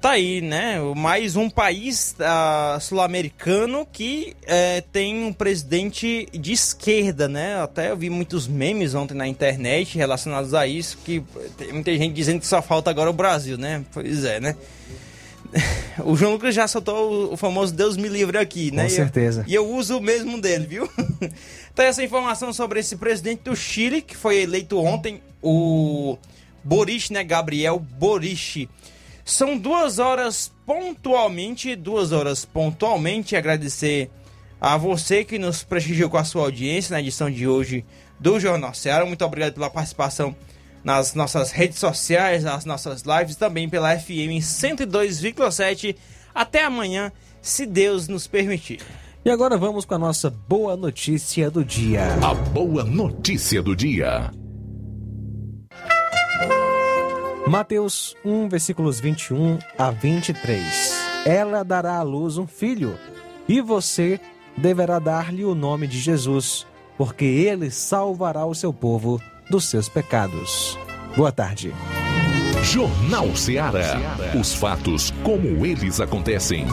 Tá aí, né? Mais um país uh, sul-americano que uh, tem um presidente de esquerda, né? Até eu vi muitos memes ontem na internet relacionados a isso, que tem muita gente dizendo que só falta agora o Brasil, né? Pois é, né? O João Lucas já soltou o, famoso Deus me livre aqui, né? Com certeza. E eu, e eu uso o mesmo dele, viu? então essa informação sobre esse presidente do Chile, que foi eleito ontem, o Boric, né? Gabriel Boric. São duas horas pontualmente, duas horas pontualmente. Agradecer a você que nos prestigiou com a sua audiência na edição de hoje do Jornal Ceará. Muito obrigado pela participação nas nossas redes sociais, nas nossas lives, também pela FM 102,7. Até amanhã, se Deus nos permitir. E agora vamos com a nossa boa notícia do dia. A boa notícia do dia. Mateus 1, versículos 21 a 23. Ela dará à luz um filho, e você deverá dar-lhe o nome de Jesus, porque ele salvará o seu povo dos seus pecados. Boa tarde. Jornal Ceará. Os fatos como eles acontecem.